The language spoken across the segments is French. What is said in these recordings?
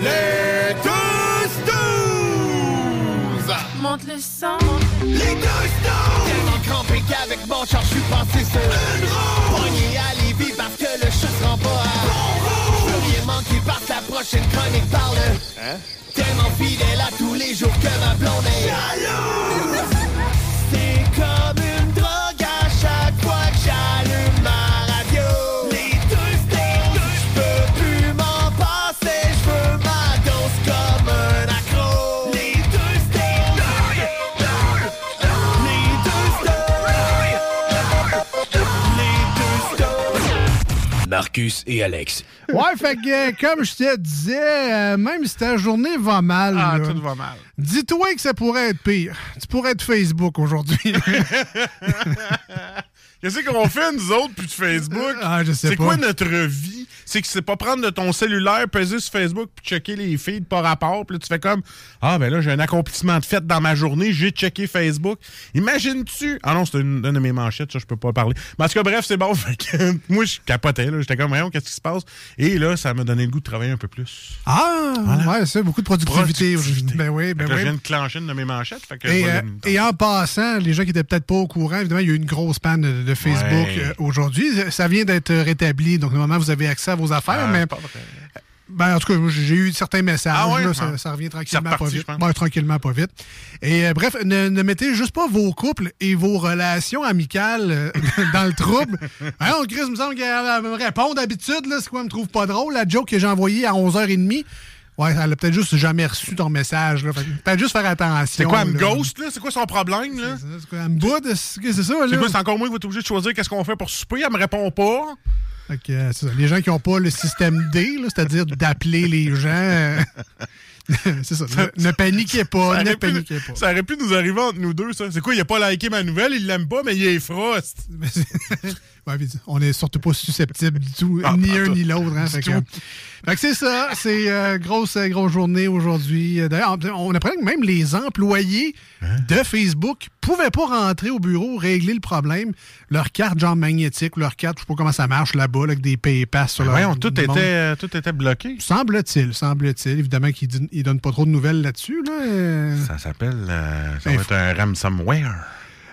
Les tous douze! Monte le sang. Les tous douze! Tellement crampé qu'avec mon char, je suis passé sur Une roue! Pogné à Lévis parce que le chat se rend pas à... Je veux rien manquer parce que la prochaine chronique parle Hein? Tellement fidèle à tous les jours que ma blonde est Jalouse! Marcus et Alex. Ouais, fait que, euh, comme je te disais, euh, même si ta journée va mal, Ah, là, tout va mal. dis-toi que ça pourrait être pire. Tu pourrais être Facebook aujourd'hui. Qu'est-ce qu'on fait, nous autres, puis de Facebook? Ah, je sais C'est pas. quoi notre vie? C'est que c'est pas prendre de ton cellulaire, peser sur Facebook, puis checker les feeds par rapport. Puis là, tu fais comme Ah, ben là, j'ai un accomplissement de fête dans ma journée, j'ai checké Facebook. Imagines-tu? Ah non, c'est une, une de mes manchettes, ça, je peux pas parler. Mais en tout cas, bref, c'est bon. Fait que, moi, je capotais, là. J'étais comme, voyons, qu'est-ce qui se passe? Et là, ça m'a donné le goût de travailler un peu plus. ah, ouais, c'est beaucoup de productivité. Productivité. Ben oui, ben là, je oui. viens de clencher une de mes manchettes. Fait que Et, je vais euh, et en passant, les gens qui étaient peut-être pas au courant, évidemment, il y a eu une grosse panne de, de Facebook Ouais. euh, aujourd'hui. Ça vient d'être rétabli, donc normalement, vous avez accès à vos affaires, Ah, mais c'est pas vrai. Ben, en tout cas, j'ai eu certains messages. Ah là, ça, ça revient tranquillement reparti, pas vite. tranquillement pas vite. Et euh, bref, ne, ne mettez juste pas vos couples et vos relations amicales euh, dans le trouble. Hein, on Chris, il me semble qu'elle me répond d'habitude. là, C'est quoi, elle me trouve pas drôle? La joke que j'ai envoyée à 11h30. Ouais, elle a peut-être juste jamais reçu ton message. Peut-être juste faire attention. C'est quoi, elle me ghost, là? C'est quoi son problème, là? C'est quoi, elle me boude? C'est c'est ça, là? C'est encore moi qui va être obligé de choisir qu'est-ce qu'on fait pour souper? Elle me répond pas. Ça. Les gens qui n'ont pas le système D, c'est-à-dire d'appeler les gens. euh, c'est ça. Ne, ne paniquez pas, Ça ne pu, paniquez pas. ça aurait pu nous arriver entre nous deux, ça. C'est quoi, il a pas liké ma nouvelle, il l'aime pas, mais il est frost. Ouais, on est surtout pas susceptible du tout, Ah, ni un ni l'autre. Hein, fait que, tout. fait que c'est ça, c'est euh, grosse, euh, grosse journée aujourd'hui. D'ailleurs, on apprend que même les employés Hein? de Facebook pouvaient pas rentrer au bureau, régler le problème. Leur carte genre magnétique, leur carte, je sais pas comment ça marche là-bas, là, avec des paypass sur leur Voyons, tout était, euh, tout était bloqué. Semble-t-il, semble-t-il. Évidemment qu'ils ils donnent pas trop de nouvelles là-dessus. Là. Ça s'appelle. euh, ça Ben, va être un ransomware.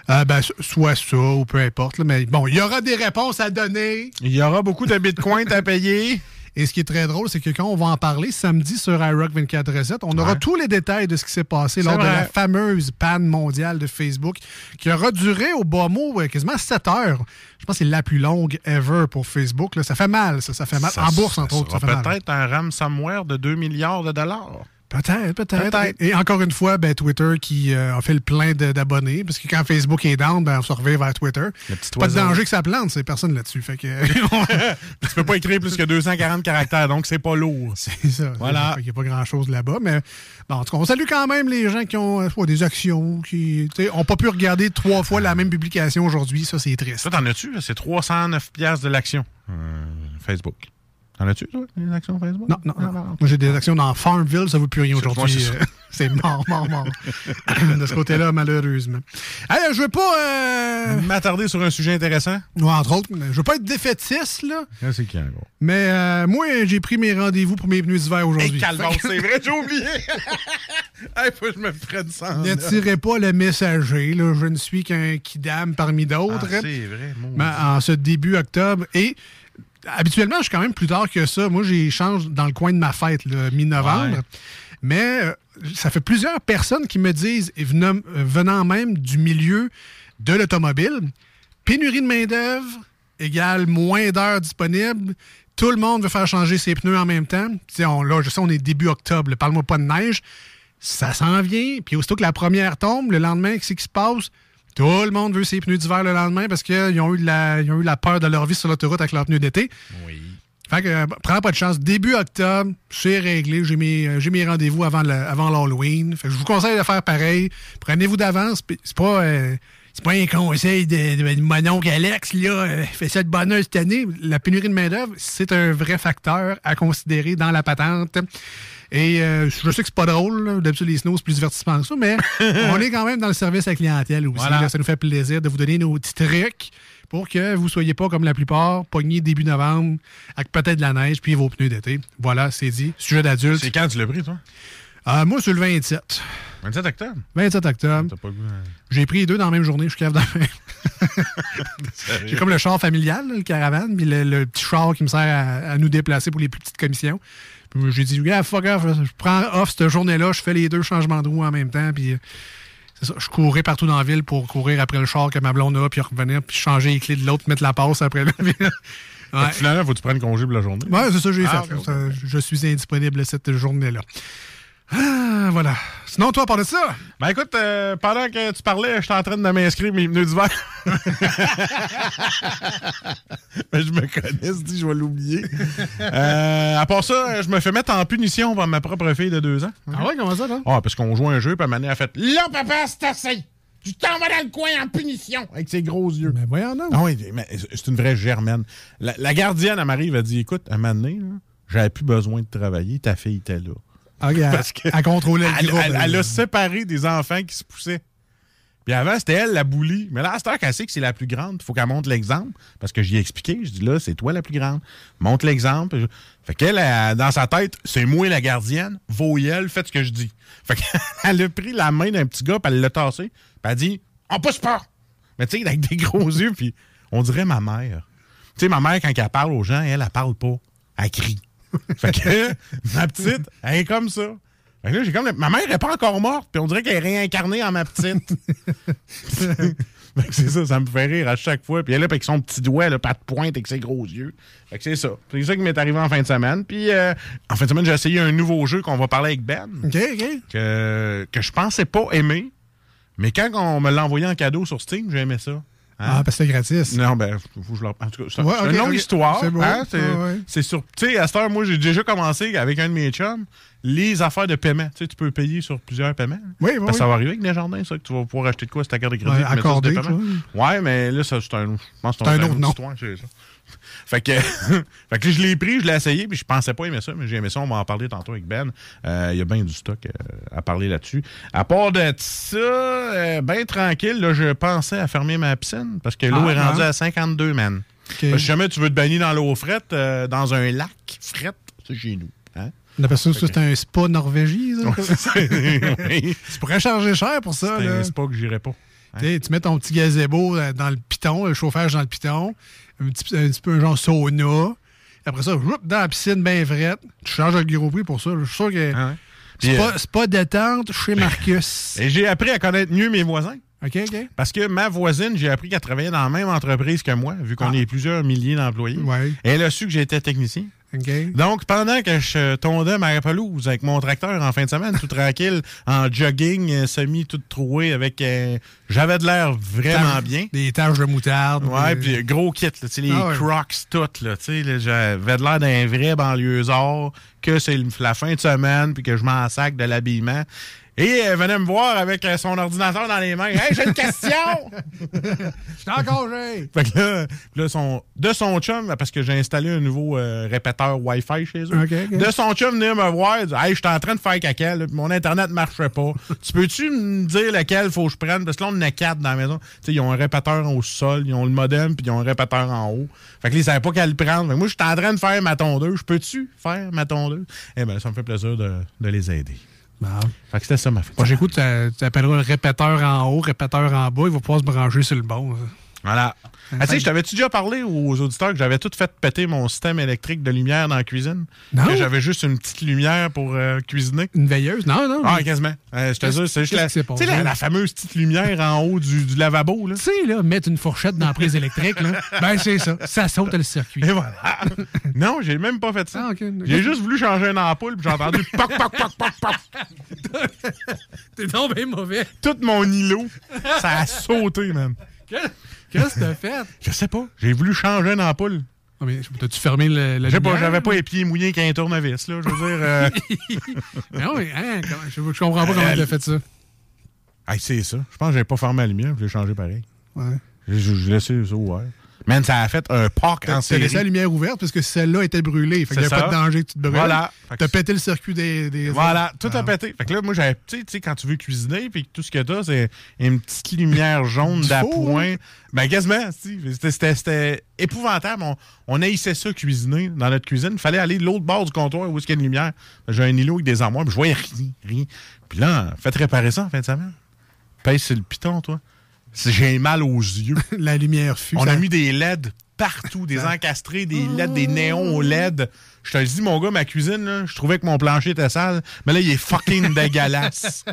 Ah, ben, so- soit ça ou peu importe. là, mais bon, il y aura des réponses à donner. Il y aura beaucoup de bitcoins à payer. Et ce qui est très drôle, c'est que quand on va en parler samedi sur iRock 24 Reset, on aura tous les détails de ce qui s'est passé lors de la fameuse panne mondiale de Facebook qui aura duré au bas mot euh, quasiment 7 heures. Je pense que c'est la plus longue ever pour Facebook. là. Ça fait mal, ça. Ça fait mal. Ça- en bourse, entre ça autres. Ça fait mal. peut-être un ransomware de 2 milliards de dollars. Peut-être, peut-être. Peut-être. Et encore une fois, ben, Twitter qui euh, a fait le plein d'abonnés, parce que quand Facebook est down, ben, on se revient vers Twitter. Pas de danger que ça plante, c'est personne là-dessus. Fait que tu peux pas écrire plus que 240 caractères, donc c'est pas lourd. c'est ça. Voilà. Qu'il n'y a pas grand-chose là-bas. Mais bon, en tout cas, on salue quand même les gens qui ont euh, des actions, qui n'ont pas pu regarder trois fois la même publication aujourd'hui. Ça, c'est triste. Ça, t'en as-tu? C'est 309 piastres de l'action. Euh, Facebook. T'en as-tu, toi, des actions Facebook? Non, non, non. Moi, j'ai des actions dans Farmville, ça ne vaut plus rien aujourd'hui. c'est ça. Mort, mort, mort. de ce côté-là, malheureusement. Hey, je veux pas... euh, M'attarder sur un sujet intéressant. Ouais, entre autres, je veux pas être défaitiste, là. Ah, c'est qui, en gros? Mais euh, moi, j'ai pris mes rendez-vous pour mes pneus d'hiver aujourd'hui. Hey, que c'est vrai, j'ai oublié. hey, faut que je me. Ne là. tirez pas le messager, là. Je ne suis qu'un kidam parmi Ah, d'autres. c'est vrai, mon Mais en ce début octobre. Et habituellement, je suis quand même plus tard que ça. Moi, j'échange dans le coin de ma fête, le mi-novembre. Ouais. Mais euh, ça fait plusieurs personnes qui me disent, et venant, euh, venant même du milieu de l'automobile, pénurie de main-d'œuvre égale moins d'heures disponibles. Tout le monde veut faire changer ses pneus en même temps. On, là, je sais, on est début octobre. Parle-moi pas de neige. Ça s'en vient. Puis aussitôt que la première tombe, le lendemain, qu'est-ce qui se passe? Tout le monde veut ses pneus d'hiver le lendemain parce qu'ils ont, eu la- ils ont eu la peur de leur vie sur l'autoroute avec leurs pneus d'été. Oui. Fait que, euh, prends pas de chance. Début octobre, c'est réglé. J'ai mes, euh, mes rendez-vous avant, le- avant l'Halloween. Fait que je vous conseille de faire pareil. Prenez-vous d'avance. C'est pas, euh, c'est pas un conseil de, de, de mon oncle Alex, là. fait ça de bonheur cette année. La pénurie de main-d'œuvre, c'est un vrai facteur à considérer dans la patente. Et euh, je sais que c'est pas drôle. D'habitude, les snows, c'est plus divertissement que ça, mais on est quand même dans le service à la clientèle aussi. Voilà. là. ça nous fait plaisir de vous donner nos petits trucs pour que vous soyez pas comme la plupart, pognés début novembre, avec peut-être de la neige, puis vos pneus d'été. Voilà, c'est dit. Sujet d'adulte. C'est quand tu l'as pris, toi? Euh, moi, c'est le 27. 27 octobre? 27 octobre. Pas hein? J'ai pris les deux dans la même journée. Je suis capable d'en J'ai comme le char familial, là, le caravane, puis le, le petit char qui me sert à, à nous déplacer pour les plus petites commissions. J'ai dit, yeah, fuck off, je prends off cette journée-là, je fais les deux changements de roue en même temps, puis euh, c'est ça, je courais partout dans la ville pour courir après le char que ma blonde a, puis revenir, puis changer les clés de l'autre, mettre la passe après. là. Puis, ouais. Finalement, faut que tu prennes congé pour la journée. Ouais, c'est ça que j'ai Ah, fait. Je suis indisponible cette journée-là. Ah, voilà. Sinon, toi, part de ça, Ben écoute, euh, pendant que tu parlais, j'étais en train de m'inscrire mes pneus d'hiver. Ben, je me connais, je dis, je vais l'oublier. Euh, à part ça, je me fais mettre en punition par ma propre fille de deux ans. ah ouais, comment ça, là? Ah, parce qu'on joue un jeu, puis elle a fait Là, papa, c'est assez! Tu t'en vas dans le coin en punition! Avec ses gros yeux. Ben voyons donc. Ah oui, mais c'est une vraie germaine. La, la gardienne, elle m'arrive, elle dit Écoute, à un moment donné, là, j'avais plus besoin de travailler, ta fille était là. Elle- Parce que- elle contrôlait le Elle, groupe. elle- elle a séparé des enfants qui se poussaient. Puis avant, c'était elle la boulie. Mais là, à cette heure qu'elle sait que c'est la plus grande, il faut qu'elle montre l'exemple. Parce que j'y ai expliqué. Je dis là, c'est toi la plus grande. Montre l'exemple. Je- Fait qu'elle, elle, dans sa tête, c'est moi la gardienne. Voyelle, faites ce que je dis. Fait qu'elle a pris la main d'un petit gars, puis elle l'a tassé. Puis elle a dit On pousse pas. Mais tu sais, avec des gros yeux, puis on dirait ma mère. Tu sais, ma mère, quand elle parle aux gens, elle, elle parle pas. Elle crie. Fait que ma petite, elle est comme ça. Fait que là, j'ai comme. Ma mère est pas encore morte, puis on dirait qu'elle est réincarnée en ma petite. Fait que c'est ça, ça me fait rire à chaque fois. Puis elle est là, avec son petit doigt, pas de pointe, avec ses gros yeux. Fait que c'est ça. C'est ça qui m'est arrivé en fin de semaine. Puis euh, en fin de semaine, j'ai essayé un nouveau jeu qu'on va parler avec Ben, OK, OK. que, que je pensais pas aimer. Mais quand on me l'a envoyé en cadeau sur Steam, j'ai aimé ça. Hein? Ah, parce que c'est gratis. Non, ben, faut que je leur. En tout cas, c'est Ouais, une longue histoire. C'est beau. hein, C'est Ouais, ouais. c'est sur. Tu sais, à cette heure, moi, j'ai déjà commencé avec un de mes chums les affaires de paiement. Tu sais, tu peux payer sur plusieurs paiements. Oui, oui, Parce que ça va arriver avec Desjardins, ça, que tu vas pouvoir acheter de quoi, c'est ta carte de crédit. Ouais, mets ça sur accordé, des paiements. Ouais, mais là, c'est un. Un une autre nom. c'est ça. Fait que, fait que là, je l'ai pris, je l'ai essayé, puis je pensais pas aimer ça, mais j'ai aimé ça. On va en parler tantôt avec Ben. Euh, Il y a bien du stock euh, à parler là-dessus. À part de ça, euh, ben tranquille, là, je pensais à fermer ma piscine parce que l'eau Ah, est rendue à 52, man. OK. Parce que si jamais tu veux te baigner dans l'eau frette, euh, dans un lac frette, c'est chez nous. Hein? On appelle ça, c'est un spa norvégien, ça? oui. Tu pourrais charger cher pour ça, C'est un spa que j'irais pas. Tu mets ton petit gazebo euh, dans le piton, le chauffage dans le piton, un petit, un petit peu un genre sauna. Après ça, whoop, dans la piscine bien frette. Tu charges le gros prix pour ça. Je suis sûr que Ah ouais. c'est pas, euh, pas détente chez Marcus. Et j'ai appris à connaître mieux mes voisins. OK, OK. Parce que ma voisine, j'ai appris qu'elle travaillait dans la même entreprise que moi, vu qu'on Ah. est plusieurs milliers d'employés. Ouais. Elle a su que j'étais technicien. Donc, pendant que je tondais ma pelouse avec mon tracteur en fin de semaine, tout tranquille, en jogging, euh, semi tout troué, avec... euh, J'avais de l'air vraiment bien. Des taches de moutarde. Ouais, euh, puis gros kit, là, les Ah ouais. crocs toutes, là, tu sais, là, j'avais de l'air d'un vrai banlieusard, que c'est la fin de semaine, puis que je m'en sac de l'habillement. Et elle venait me voir avec euh, son ordinateur dans les mains. Hey, j'ai une question! Je suis en congé. Fait que là, là, son, de son chum, parce que j'ai installé un nouveau euh, répéteur Wi-Fi chez eux, de son chum venir me voir, il dit, Hey, je suis en train de faire caca, là, mon Internet ne marchait pas. tu peux-tu me dire lequel faut que je prenne? Parce que là, on en a quatre dans la maison. Ils ont un répéteur au sol, ils ont le modem, puis ils ont un répéteur en haut. Fait que là, ils savaient pas quel prendre. Fait que moi, je suis en train de faire ma tondeuse. Je peux-tu faire ma tondeuse? Eh bien, ça me fait plaisir de, de les aider. Bon. Fait que c'était ça ma fin. Prochain coup, tu appelleras le répéteur en haut, répéteur en bas. Il va pouvoir se brancher sur le bon. Voilà. Ah, tu sais, je t'avais-tu déjà parlé aux auditeurs que j'avais tout fait péter mon système électrique de lumière dans la cuisine? Non. Que j'avais juste une petite lumière pour euh, cuisiner? Une veilleuse? Non, non. Ah, quasiment. Euh, je te jure, c'est juste la, la, la fameuse petite lumière en haut du, du lavabo. Tu sais, là, mettre une fourchette dans la prise électrique, là, ben c'est ça. Ça saute le circuit. Et voilà. non, j'ai même pas fait ça. Ah. J'ai juste voulu changer une ampoule, puis j'ai entendu poc, poc, poc, poc, poc. T'es bien mauvais. Tout mon îlot, ça a sauté, man. Qu'est-ce que t'as fait? Je sais pas. J'ai voulu changer une ampoule. Ah, mais T'as-tu fermé le, la Je sais pas, j'avais pas les pieds mouillés qu'un tournevis, là. Je veux dire. euh, Non, mais, hein, je, je comprends pas comment Euh, t'as fait ça. hey, c'est ça. Je pense que j'avais pas fermé la lumière, je l'ai changé pareil. Ouais. Je, je, je laissais ça ouvert. Man, ça a fait un parc en T'as série. laissé la lumière ouverte parce que celle-là était brûlée. Fait qu'il n'y C'est a pas de danger que tu te brûles. Voilà. T'as pété le circuit des. des Voilà, tout a Ah. pété. Fait que là, moi, j'avais, tu sais- tu sais, quand tu veux cuisiner, puis tout ce que t'as, c'est une petite lumière jaune d'appoint. Ben, quasiment, si. C'était, épouvantable. On, on haïssait ça, cuisiner, dans notre cuisine. Il fallait aller de l'autre bord du comptoir où est-ce qu'il y a une lumière. J'ai un îlot avec des armoires, puis je voyais rien, rien. Puis là, faites réparer ça en fin de semaine. Pèse sur le piton, toi. J'ai mal aux yeux. La lumière fut. On ça- a mis des LED partout, des encastrés, des LED, des néons au LED. Je te le dis, mon gars, ma cuisine, là, je trouvais que mon plancher était sale, mais là, il est fucking dégueulasse.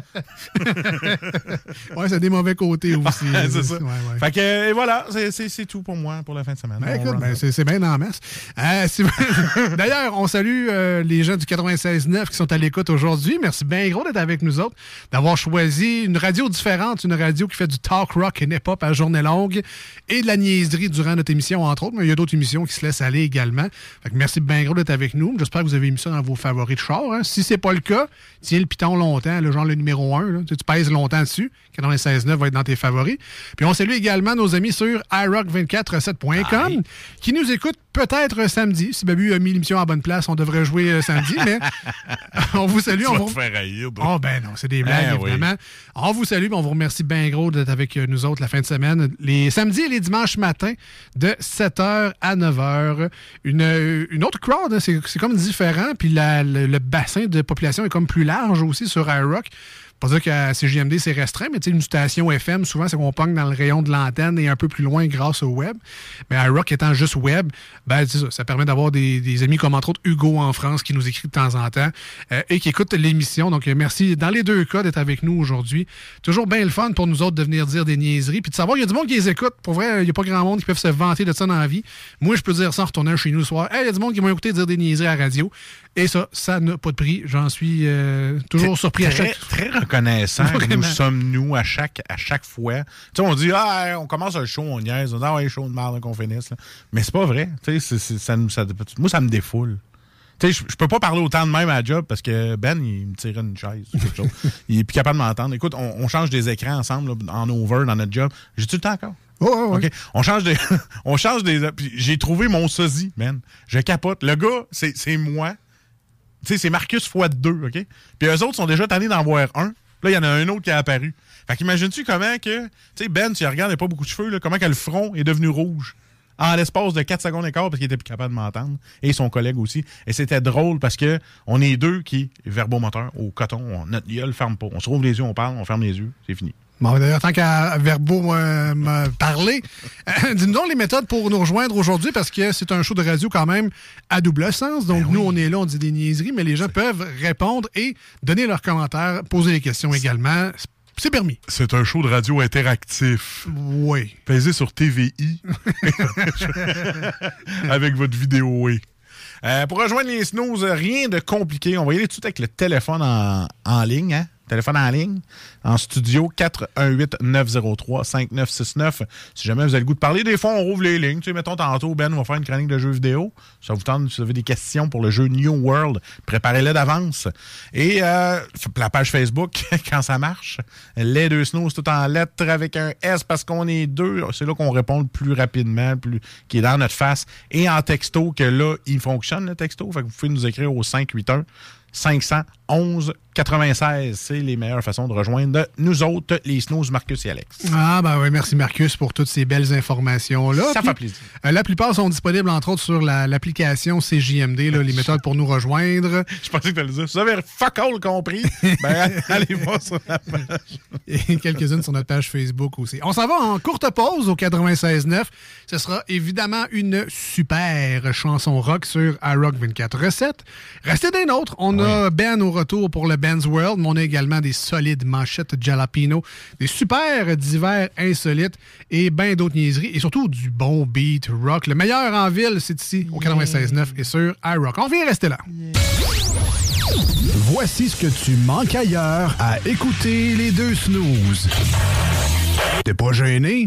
Ouais, ça a des mauvais côtés aussi. c'est ça. Ouais, ouais. Fait que, et voilà, c'est- c'est c'est tout pour moi pour la fin de semaine. Ben, écoute, ben, c'est c'est bien la messe. Euh, D'ailleurs, on salue euh, les gens du 96.9 qui sont à l'écoute aujourd'hui. Merci bien gros d'être avec nous autres, d'avoir choisi une radio différente, une radio qui fait du talk rock et hip-hop à journée longue et de la niaiserie durant notre émission, entre autres. Mais il y a d'autres émissions qui se laissent aller également. Fait que merci bien gros d'être avec nous. J'espère que vous avez mis ça dans vos favoris de char. hein. Si c'est pas le cas, tiens le piton longtemps, le genre le numéro 1. là. Tu, sais, tu pèses longtemps dessus. 96.9 va être dans tes favoris. Puis on salue également nos amis sur iRock247.com qui nous écoutent peut-être samedi. Si Babu a mis l'émission à bonne place, on devrait jouer euh, samedi, mais on vous salue. Tu On vas vous... faire haïr, toi. Oh ben non, c'est des blagues, oui. évidemment. On vous salue, on vous remercie bien gros d'être avec euh, nous autres la fin de semaine. Les samedis et les dimanches matins, de 7h à 9h. Une, euh, une autre crowd, hein, c'est comme différent, puis le bassin de population est comme plus large aussi sur iRock. Pas dire qu'à CGMD, c'est restreint, mais une station FM, souvent, c'est qu'on pogne dans le rayon de l'antenne et un peu plus loin grâce au web. Mais iRock étant juste web, ben, ça, ça permet d'avoir des, amis comme entre autres Hugo en France qui nous écrit de temps en temps euh, et qui écoute l'émission. Donc, merci dans les deux cas d'être avec nous aujourd'hui. Toujours bien le fun pour nous autres de venir dire des niaiseries puis de savoir, il y a du monde qui les écoute. Pour vrai, il n'y a pas grand monde qui peuvent se vanter de ça dans la vie. Moi, je peux dire ça en retournant chez nous le soir. Hey, il y a du monde qui m'a écouté dire des niaiseries à la radio. Et ça, ça n'a pas de prix. J'en suis euh, toujours surpris à très, chaque. très reconnaissant que Vraiment. nous sommes nous à chaque, à chaque fois. Tu sais, on dit, ah, on commence un show, on niaise, on dit, ah, ouais, show de merde qu'on finisse. là. Mais c'est pas vrai. Tu sais, ça, ça- moi, ça me défoule. Tu sais, je peux pas parler autant de même à la job parce que Ben, il me tirait une chaise ou quelque chose. Il est plus capable de m'entendre. Écoute, on, on change des écrans ensemble là, en over dans notre job. J'ai-tu le temps encore? OK? On change des. on change des. J'ai trouvé mon sosie, man. Je capote. Le gars, c'est c'est moi. Tu sais, c'est Marcus fois deux, OK? Puis eux autres sont déjà tannés d'en voir un. Là, il y en a un autre qui est apparu. Fait qu'imagines-tu comment que. Tu sais, Ben, tu regardes, il n'a pas beaucoup de cheveux, là, comment que le front est devenu rouge? En l'espace de 4 secondes et parce qu'il était plus capable de m'entendre. Et son collègue aussi. Et c'était drôle parce que on est deux qui, verbomoteurs, au coton, on, notre gueule ferme pas. On se rouvre les yeux, on parle, on ferme les yeux, c'est fini. Bon, d'ailleurs, tant qu'à Verbo euh, me parler, euh, dis-nous donc les méthodes pour nous rejoindre aujourd'hui parce que c'est un show de radio quand même à double sens. Donc, nous, on est là, on dit des niaiseries, mais les gens peuvent répondre et donner leurs commentaires, poser des questions également. C'est permis. C'est un show de radio interactif. Oui. Pesez sur TVI avec votre vidéo. oui. Euh, pour rejoindre les snooze, rien de compliqué. On va y aller tout de suite avec le téléphone en, en ligne. Hein? Téléphone en ligne, en studio 418-903-5969. Si jamais vous avez le goût de parler, des fois, on rouvre les lignes. Tu mettons, tantôt, Ben va faire une chronique de jeux vidéo. Ça vous tente, si vous avez des questions pour le jeu New World, préparez-les d'avance. Et euh, la page Facebook, quand ça marche, les deux snooze tout en lettres avec un S parce qu'on est deux. C'est là qu'on répond le plus rapidement, plus, qui est dans notre face. Et en texto, que là, il fonctionne le texto. Vous pouvez nous écrire au 581 511 96. C'est les meilleures façons de rejoindre nous autres, les snooze, Marcus et Alex. Ah, ben oui, merci Marcus pour toutes ces belles informations-là. Ça Puis, fait plaisir. euh, la plupart sont disponibles, entre autres, sur la- l'application CJMD, là, les méthodes pour nous rejoindre. Je pensais que tu allais dire. Vous avez fuck all compris. Ben, allez voir sur la page. et quelques-unes sur notre page Facebook aussi. On s'en va en courte pause au 96.9. Ce sera évidemment une super chanson rock sur iRock 24 recettes. Restez des nôtres. On a Ben au retour pour le Ben's World, mais on a également des solides manchettes jalapino, des super divers insolites et bien d'autres niaiseries et surtout du bon beat rock. Le meilleur en ville, c'est ici au 96.9 et sur iRock. On vient rester là. Voici ce que tu manques ailleurs à écouter les deux snooze. T'es pas gêné?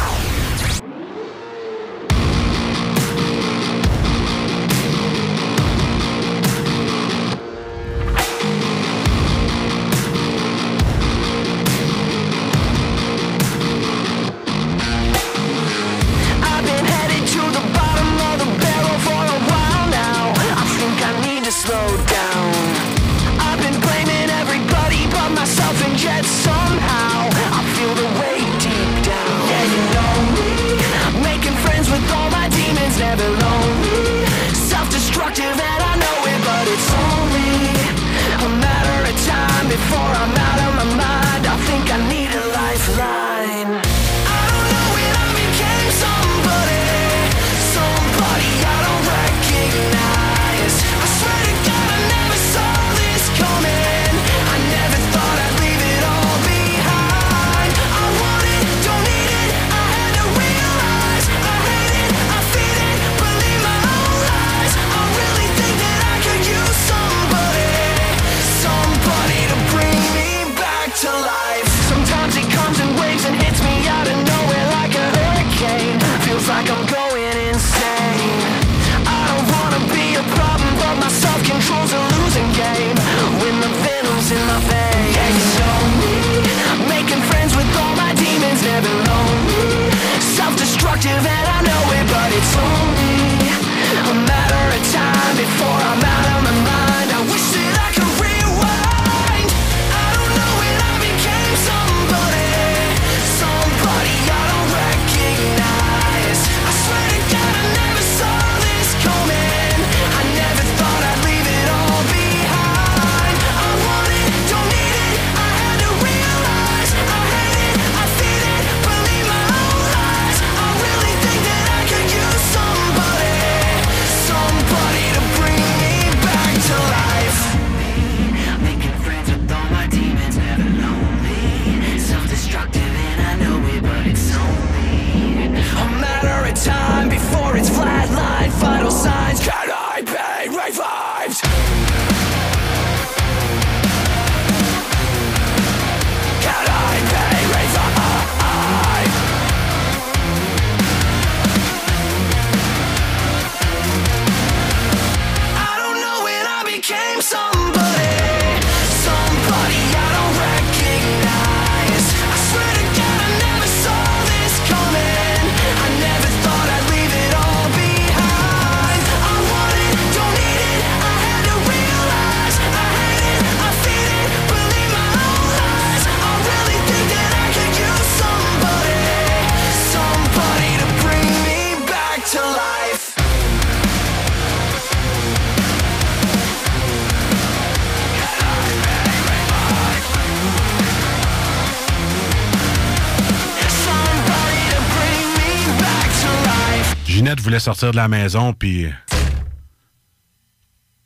sortir de la maison, puis.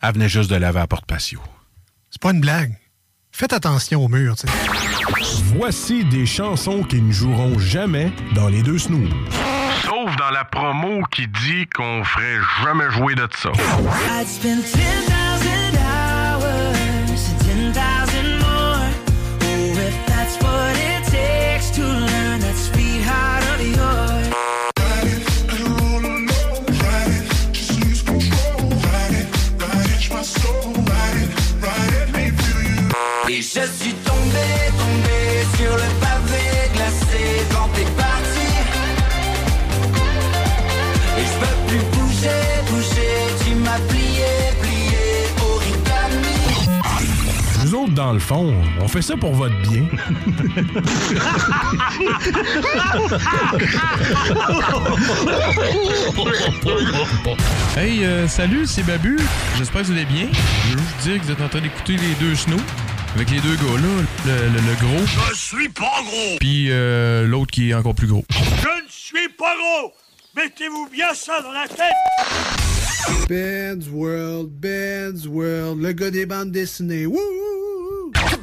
Elle venait juste de laver à porte patio. C'est pas une blague. Faites attention au mur, tu sais. Voici des chansons qui ne joueront jamais dans les deux snooze. Sauf dans la promo qui dit qu'on ferait jamais jouer de ça. on fait ça pour votre bien. hey, euh, salut, c'est Babu. J'espère que vous allez bien. Je veux juste dire que vous êtes en train d'écouter les deux snows. Avec les deux gars-là, le, gros. Je suis pas gros! Puis euh, l'autre qui est encore plus gros. Je ne suis pas gros! Mettez-vous bien ça dans la tête! Ben's World, Ben's World, le gars des bandes dessinées. Wouh!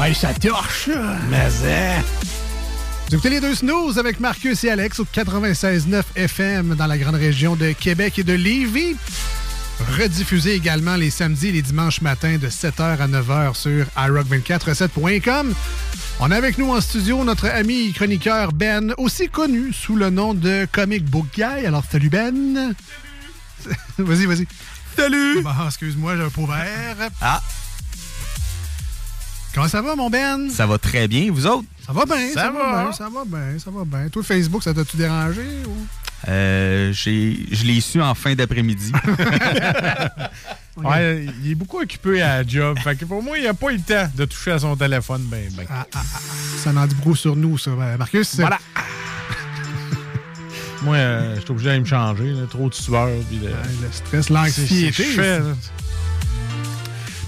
Ouais, ça torche. Mais hein. Vous écoutez les deux snooze avec Marcus et Alex au 96.9 FM dans la grande région de Québec et de Lévis. Rediffusé également les samedis et les dimanches matins de 7h à 9h sur iRock247.com. On a avec nous en studio notre ami chroniqueur Ben, aussi connu sous le nom de Comic Book Guy. Alors, salut Ben. vas-y, vas-y. Salut! Bon, excuse-moi, j'ai un pot vert. Ah, Comment ça va, mon Ben? ça va très bien, vous autres? Ça va bien, ça, Ça va va. bien, ça va bien, ça va bien. Toi, Facebook, ça t'a-tu dérangé? Ou... Euh, j'ai- je l'ai su en fin d'après-midi. Ouais, il est beaucoup occupé à la job. fait que pour moi, il n'a pas eu le temps de toucher à son téléphone. Ben, ben. Ah, ah, ah, ça en dit beaucoup sur nous, ça. Ben, Marcus, Voilà. Moi, euh, je suis obligé d'aller me changer. là, trop de sueur. De... euh, le stress, C'est- l'anxiété.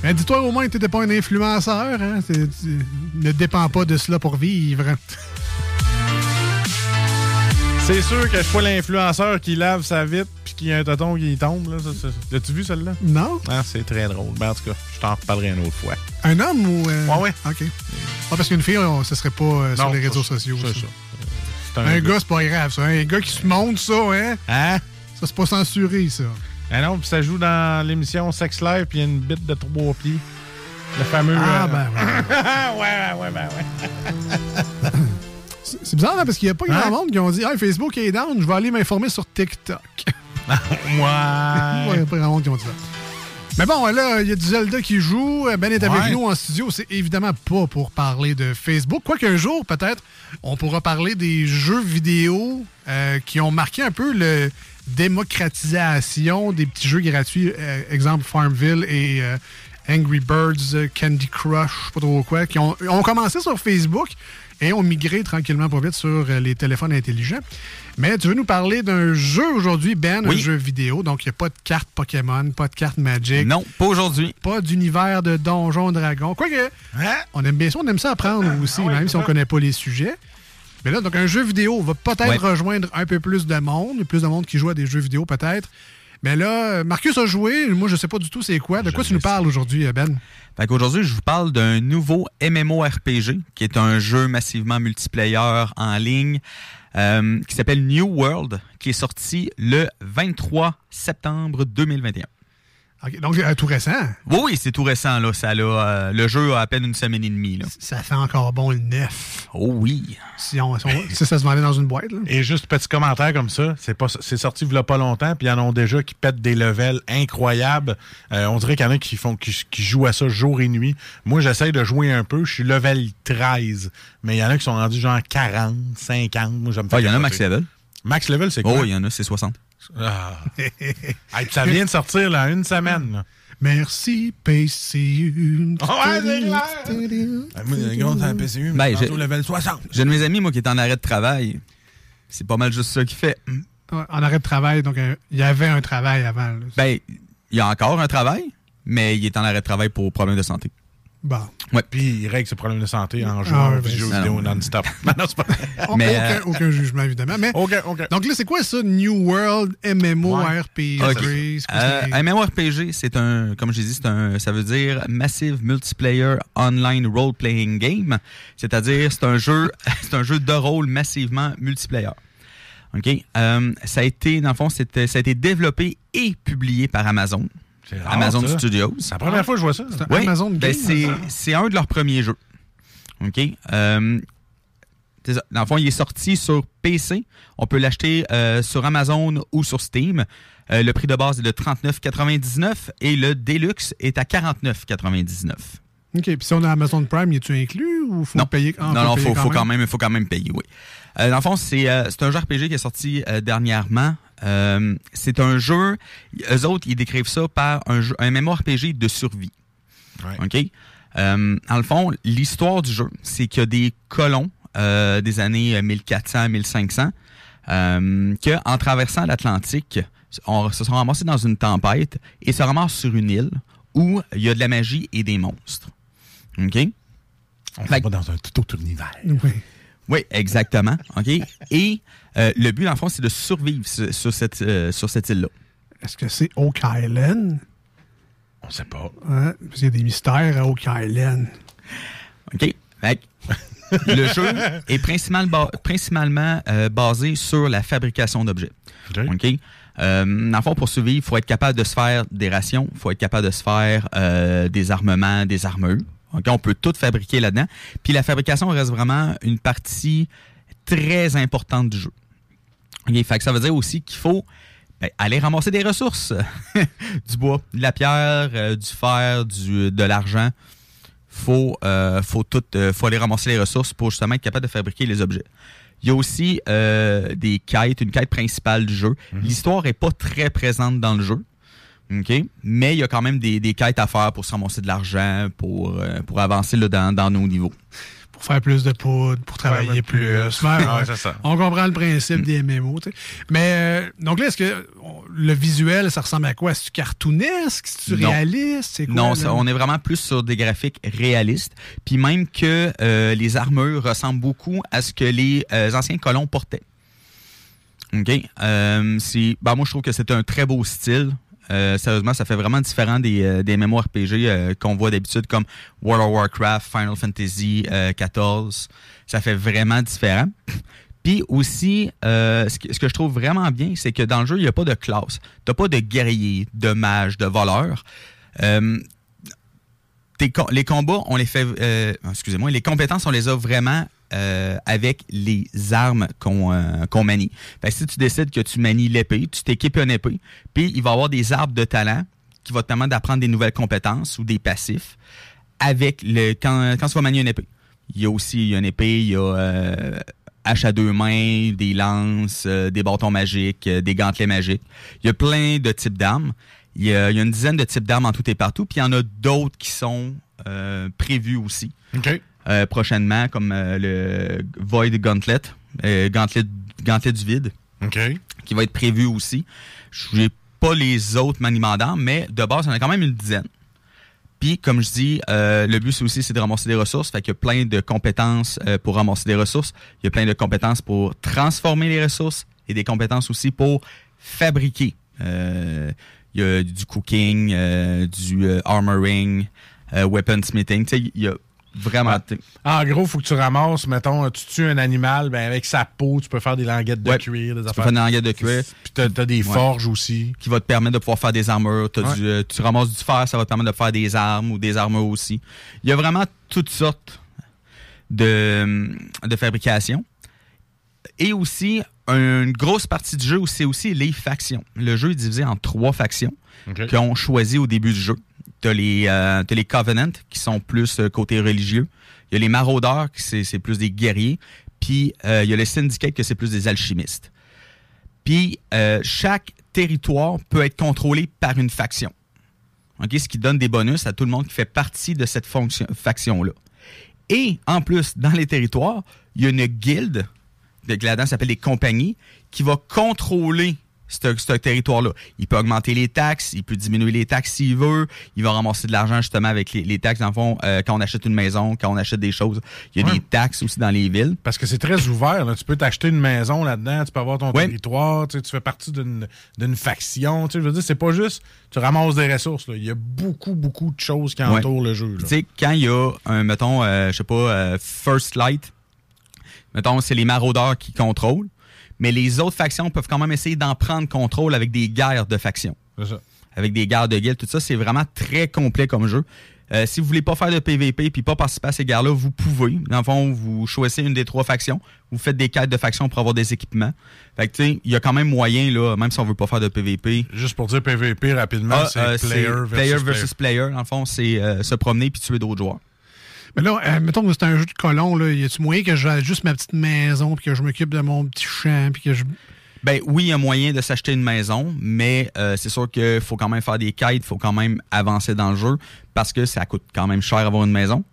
Ben, dis-toi au moins que t'étais pas un influenceur. Hein? Tu ne dépends pas de cela pour vivre. C'est sûr que je suis pas l'influenceur qui lave sa vitre puis qu'il y a un tonton qui tombe. Là, ça, ça- L'as-tu vu celle-là? Non? Ah, c'est très drôle. Ben, en tout cas, je t'en reparlerai une autre fois. Un homme ou... euh, Ouais, ouais. OK. Ah, parce qu'une fille, on- ça serait pas euh, sur les réseaux sociaux. c'est ça. Un gars, c'est pas grave, ça. Un gars qui se montre ça, hein? Hein? Ça, c'est pas censuré, ça. Ah non, puis ça joue dans l'émission Sex Live, puis il y a une bite de trois pieds. Le fameux. Ah, euh, ben, ouais. ouais, ouais, ouais, ben ouais. C'est bizarre, hein, parce qu'il y a pas grand Hein? monde qui ont dit hey, Facebook est down, je vais aller m'informer sur TikTok. Ouais. Il y a pas grand monde qui ont dit ça. Mais bon, là, il y a du Zelda qui joue. Ben est avec Ouais. nous en studio. C'est évidemment pas pour parler de Facebook. Quoique un jour, peut-être, on pourra parler des jeux vidéo euh, qui ont marqué un peu le démocratisation des petits jeux gratuits. euh, exemple, Farmville et euh, Angry Birds, euh, Candy Crush, je sais pas trop quoi, qui ont, ont commencé sur Facebook et ont migré tranquillement pas vite sur les téléphones intelligents. Mais tu veux nous parler d'un jeu aujourd'hui, Ben, un jeu vidéo. Donc, il n'y a pas de carte Pokémon, pas de carte Magic, non, pas aujourd'hui. pas d'univers de Donjons Dragons. Quoique, Hein? on aime bien ça, on aime ça apprendre aussi, Ah ouais, même si on ouais. connaît pas les sujets. Mais là, donc un jeu vidéo va peut-être Ouais. rejoindre un peu plus de monde, plus de monde qui joue à des jeux vidéo peut-être. Mais là, Marcus a joué, moi je sais pas du tout c'est quoi. De Je quoi tu nous parles aujourd'hui, Ben? Fait qu'aujourd'hui, je vous parle d'un nouveau MMORPG, qui est un jeu massivement multiplayer en ligne, euh, qui s'appelle New World, qui est sorti le 23 septembre 2021. Donc euh, tout récent. Oui, oui, c'est tout récent, là. Ça, là euh, le jeu a à peine une semaine et demie, là. Ça fait encore bon le neuf. Oh oui. Si, on, si on- si ça se vendait dans une boîte. Là. Et juste petit commentaire comme ça, c'est pas c'est sorti il y a pas longtemps, puis il y en a déjà qui pètent des levels incroyables. Euh, on dirait qu'il y en a qui font qui, qui jouent à ça jour et nuit. Moi, j'essaye de jouer un peu, je suis level 13, mais il y en a qui sont rendus genre 40, 50. Moi, j'aime Ah, il y en a max level. Max level, c'est quoi? Oh, il y en a, c'est 60. Ah. Hey, ça vient de sortir là, une semaine. là. Merci, PCU. Ouais, c'est clair. Moi, gars, c'est un PCU, mais Ben, j'ai- level 60. J'ai un de mes amis, moi, qui est en arrêt de travail. C'est pas mal juste ça qu'il fait. Ouais, En arrêt de travail, donc euh, il y avait un travail avant. là. Ben, il y a encore un travail, mais il est en arrêt de travail pour problème de santé. Bon. Puis il règle ses problèmes de santé en jouant ouais, aux ben, jeux c'est- vidéo non. non-stop. Non, pas Mais, aucun, euh, aucun jugement, évidemment. Mais, donc là, c'est quoi ça, New World MMORPG? Euh, MMORPG, c'est un, comme j'ai dit, c'est un, ça veut dire Massive Multiplayer Online Role Playing Game. C'est-à-dire, c'est un jeu, c'est un jeu de rôle massivement multiplayer. OK? Euh, ça a été, dans le fond, ça a été développé et publié par Amazon. Rare, Amazon ça. Studios. C'est la première fois que je vois ça. c'est un Oui, Amazon ben, c'est, un de leurs premiers jeux. OK? Euh, ça. Dans le fond, il est sorti sur PC. On peut l'acheter euh, sur Amazon ou sur Steam. Euh, le prix de base est de 39,99 et le Deluxe est à 49,99. OK, puis si on a Amazon Prime, est-tu inclus ou faut Non. payer? Ah, on non, non, le faut, faut quand même, faut quand même payer, oui. Euh, dans le fond, c'est, un jeu RPG qui est sorti dernièrement. Euh, c'est un jeu, eux autres, ils décrivent ça par un, jeu, un MMORPG de survie. OK? Euh, dans le fond, l'histoire du jeu, c'est qu'il y a des colons euh, des années 1400-1500 euh, que, en traversant l'Atlantique, on se sont ramassés dans une tempête et se ramassent sur une île où il y a de la magie et des monstres. OK? On va dans un tout autre univers. Oui. Oui, exactement. OK? Et euh, le but, le fond, c'est de survivre sur, sur cette, euh, sur cette île-là. Est-ce que c'est Oak Island? On sait pas. Hein? Parce qu'il y a des mystères à Oak Island. OK? Fait le jeu est principalement, ba- principalement euh, basé sur la fabrication d'objets. OK? Euh, dans le fond, pour survivre, il faut être capable de se faire des rations, il faut être capable de se faire euh, des armements, des armures. OK? On peut tout fabriquer là-dedans. Puis la fabrication reste vraiment une partie très importante du jeu. Fait que ça veut dire aussi qu'il faut ben, aller ramasser des ressources. du bois, de la pierre, euh, du fer, du, de l'argent. Faut, euh, faut, tout, euh, faut aller ramasser les ressources pour justement être capable de fabriquer les objets. Il y a aussi des quêtes, une quête principale du jeu. L'histoire est pas très présente dans le jeu. Mais il y a quand même des, des quêtes à faire pour se ramasser de l'argent, pour, pour avancer là, dans, dans nos niveaux. Pour faire plus de poudre, pour travailler plus. Ouais, Ouais, c'est ça. On comprend le principe des MMO. Mais euh, donc là, est-ce que on- le visuel, ça ressemble à quoi? Est-ce cartoonesque? Non. réaliste? C'est quoi? Non, ça- on est vraiment plus sur des graphiques réalistes. Puis même que euh, les armures ressemblent beaucoup à ce que les euh, anciens colons portaient. OK? Euh, ben, moi, je trouve que c'est un très beau style. Euh, sérieusement, ça fait vraiment différent des, euh, des MMORPG euh, qu'on voit d'habitude comme World of Warcraft, Final Fantasy euh, 14. Ça fait vraiment différent. Puis aussi, euh, ce, que, je trouve vraiment bien, c'est que dans le jeu, il n'y a pas de classe. Tu n'as pas de guerrier, de mage, de voleur. Euh, les combats, on les fait. euh, excusez-moi, les compétences, on les a vraiment euh, avec les armes qu'on euh, manie. Fait que si tu décides que tu manies l'épée, tu t'équipes une épée, puis il va y avoir des arbres de talent qui vont te permettre d'apprendre des nouvelles compétences ou des passifs avec le quand, quand tu vas manier une épée. Il y a aussi une épée, il y a euh, hache à deux mains, des lances, euh, des bâtons magiques, euh, des gantelets magiques. Il y a plein de types d'armes. Il y, a, il y a une dizaine de types d'armes en tout et partout, puis il y en a d'autres qui sont euh, prévus aussi euh, prochainement, comme euh, le Void Gauntlet, euh, Gauntlet, Gauntlet du vide, qui va être prévu aussi. Je n'ai pas les autres maniements d'armes, mais de base, en a quand même une dizaine. Puis, comme je dis, le but c'est aussi c'est de ramasser des ressources. Fait qu'il y a plein de compétences pour ramasser des ressources. Il y a plein de compétences pour transformer les ressources et des compétences aussi pour fabriquer. Il y a du cooking, du armoring, weaponsmithing. Il y a vraiment. En gros, faut que tu ramasses, mettons, tu tues un animal, ben avec sa peau, tu peux faire des languettes de Ouais. cuir, des Tu peux affaires. faire des languettes de cuir. Puis t'as t'as des Ouais. forges aussi. Qui va te permettre de pouvoir faire des armures. Du, euh, tu ramasses du fer, ça va te permettre de faire des armes ou des armures aussi. Il y a vraiment toutes sortes de, de fabrication. Et aussi, une grosse partie du jeu, c'est aussi les factions. Le jeu est divisé en trois factions Ok. qu'on choisit au début du jeu. Tu as, les, euh, t'as les Covenant, qui sont plus euh, côté religieux. Il y a les Maraudeurs, qui c'est, plus des guerriers. Puis, euh, il y a les Syndicate, que c'est plus des alchimistes. Puis, chaque territoire peut être contrôlé par une faction. Ce qui donne des bonus à tout le monde qui fait partie de cette faction-là. Et en plus, dans les territoires, il y a une guilde, donc là-dedans, ça s'appelle les compagnies, qui va contrôler ce, territoire-là. Il peut augmenter les taxes, il peut diminuer les taxes s'il veut, il va ramasser de l'argent justement avec les, les taxes. Dans le fond, euh, quand on achète une maison, quand on achète des choses, il y a Ouais. des taxes aussi dans les villes. Parce que c'est très ouvert. là. Tu peux t'acheter une maison là-dedans, tu peux avoir ton Ouais. territoire, tu, sais, tu fais partie d'une faction. Tu sais, je veux dire, c'est pas juste tu ramasses des ressources. là. Il y a beaucoup, beaucoup de choses qui Ouais. entourent le jeu. Tu sais, quand il y a un, mettons, euh, je sais pas, euh, First Light, mettons, c'est les maraudeurs qui contrôlent, mais les autres factions peuvent quand même essayer d'en prendre contrôle avec des guerres de factions. C'est ça. Avec des guerres de guildes, tout ça, c'est vraiment très complet comme jeu. Euh, si vous voulez pas faire de PVP puis pas participer à ces guerres-là, vous pouvez. Dans le fond, vous choisissez une des trois factions, vous faites des quêtes de factions pour avoir des équipements. Fait que, tu sais, il y a quand même moyen, là, même si on veut pas faire de PVP. Juste pour dire PVP rapidement, Ah, c'est euh, player, versus player player. versus player. Dans le fond, c'est euh, se promener puis tuer d'autres joueurs. Mais là, euh, mettons que c'est un jeu de colon, là. Y a-tu moyen que j'ai juste ma petite maison, puis que je m'occupe de mon petit champ, puis que je. Ben oui, il y a moyen de s'acheter une maison, mais euh, c'est sûr qu'il faut quand même faire des quêtes, il faut quand même avancer dans le jeu parce que ça coûte quand même cher avoir une maison.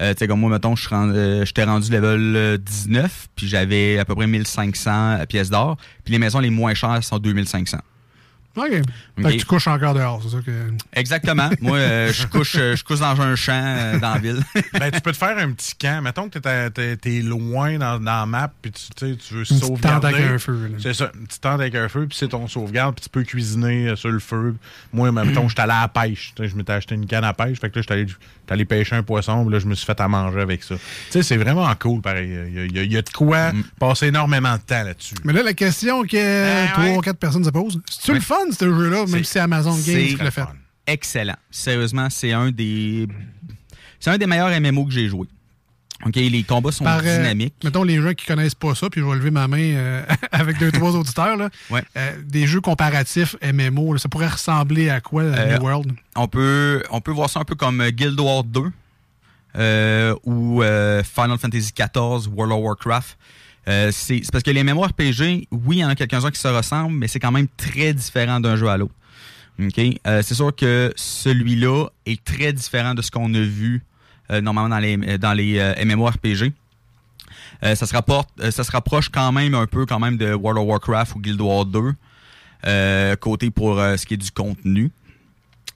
Euh, tu sais, comme moi, mettons, je euh, j'étais rendu level euh, 19, puis j'avais à peu près 1500 pièces d'or, puis les maisons les moins chères sont 2500. OK. Fait que tu couches encore dehors, c'est ça que. Exactement. Moi, euh, je couche euh, je couche dans un champ euh, dans la ville. ben, tu peux te faire un petit camp. Mettons que t'es t'es loin dans, dans la map, puis tu, tu tu veux tente sauvegarder. avec un feu, là. C'est ça, une petite tente avec un feu, puis c'est ton sauvegarde, puis tu peux cuisiner euh, sur le feu. Moi, mettons, j'étais allé à la pêche. Tu Je m'étais acheté une canne à pêche, fait que là, j'étais allé, j'étais allé pêcher un poisson, puis là, je me suis fait à manger avec ça. Tu sais, c'est vraiment cool, pareil. Il y a, il y a- il y a de quoi Mm. passer énormément de temps là-dessus. Mais là, la question que trois ou quatre personnes se posent, c'est-tu le fun, ce jeu-là, même si c'est Amazon Games qui l'a fait? excellent. Sérieusement, c'est un des c'est un des meilleurs MMO que j'ai joué. OK, les combats sont Par, euh, dynamiques. mettons, les gens qui connaissent pas ça, puis je vais lever ma main euh, avec deux, trois auditeurs, là. Euh, des jeux comparatifs MMO, là, ça pourrait ressembler à quoi, New World? On peut, on peut voir ça un peu comme Guild Wars 2 euh, ou Final Fantasy XIV, World of Warcraft. Euh, c'est parce que les mémoires RPG, oui, il y en a quelques-uns qui se ressemblent, mais c'est quand même très différent d'un jeu à l'autre. Euh, c'est sûr que celui-là est très différent de ce qu'on a vu euh, normalement dans les, dans les ça, se rapporte, ça se rapproche quand même un peu quand même de World of Warcraft ou Guild Wars 2, euh, côté pour ce qui est du contenu.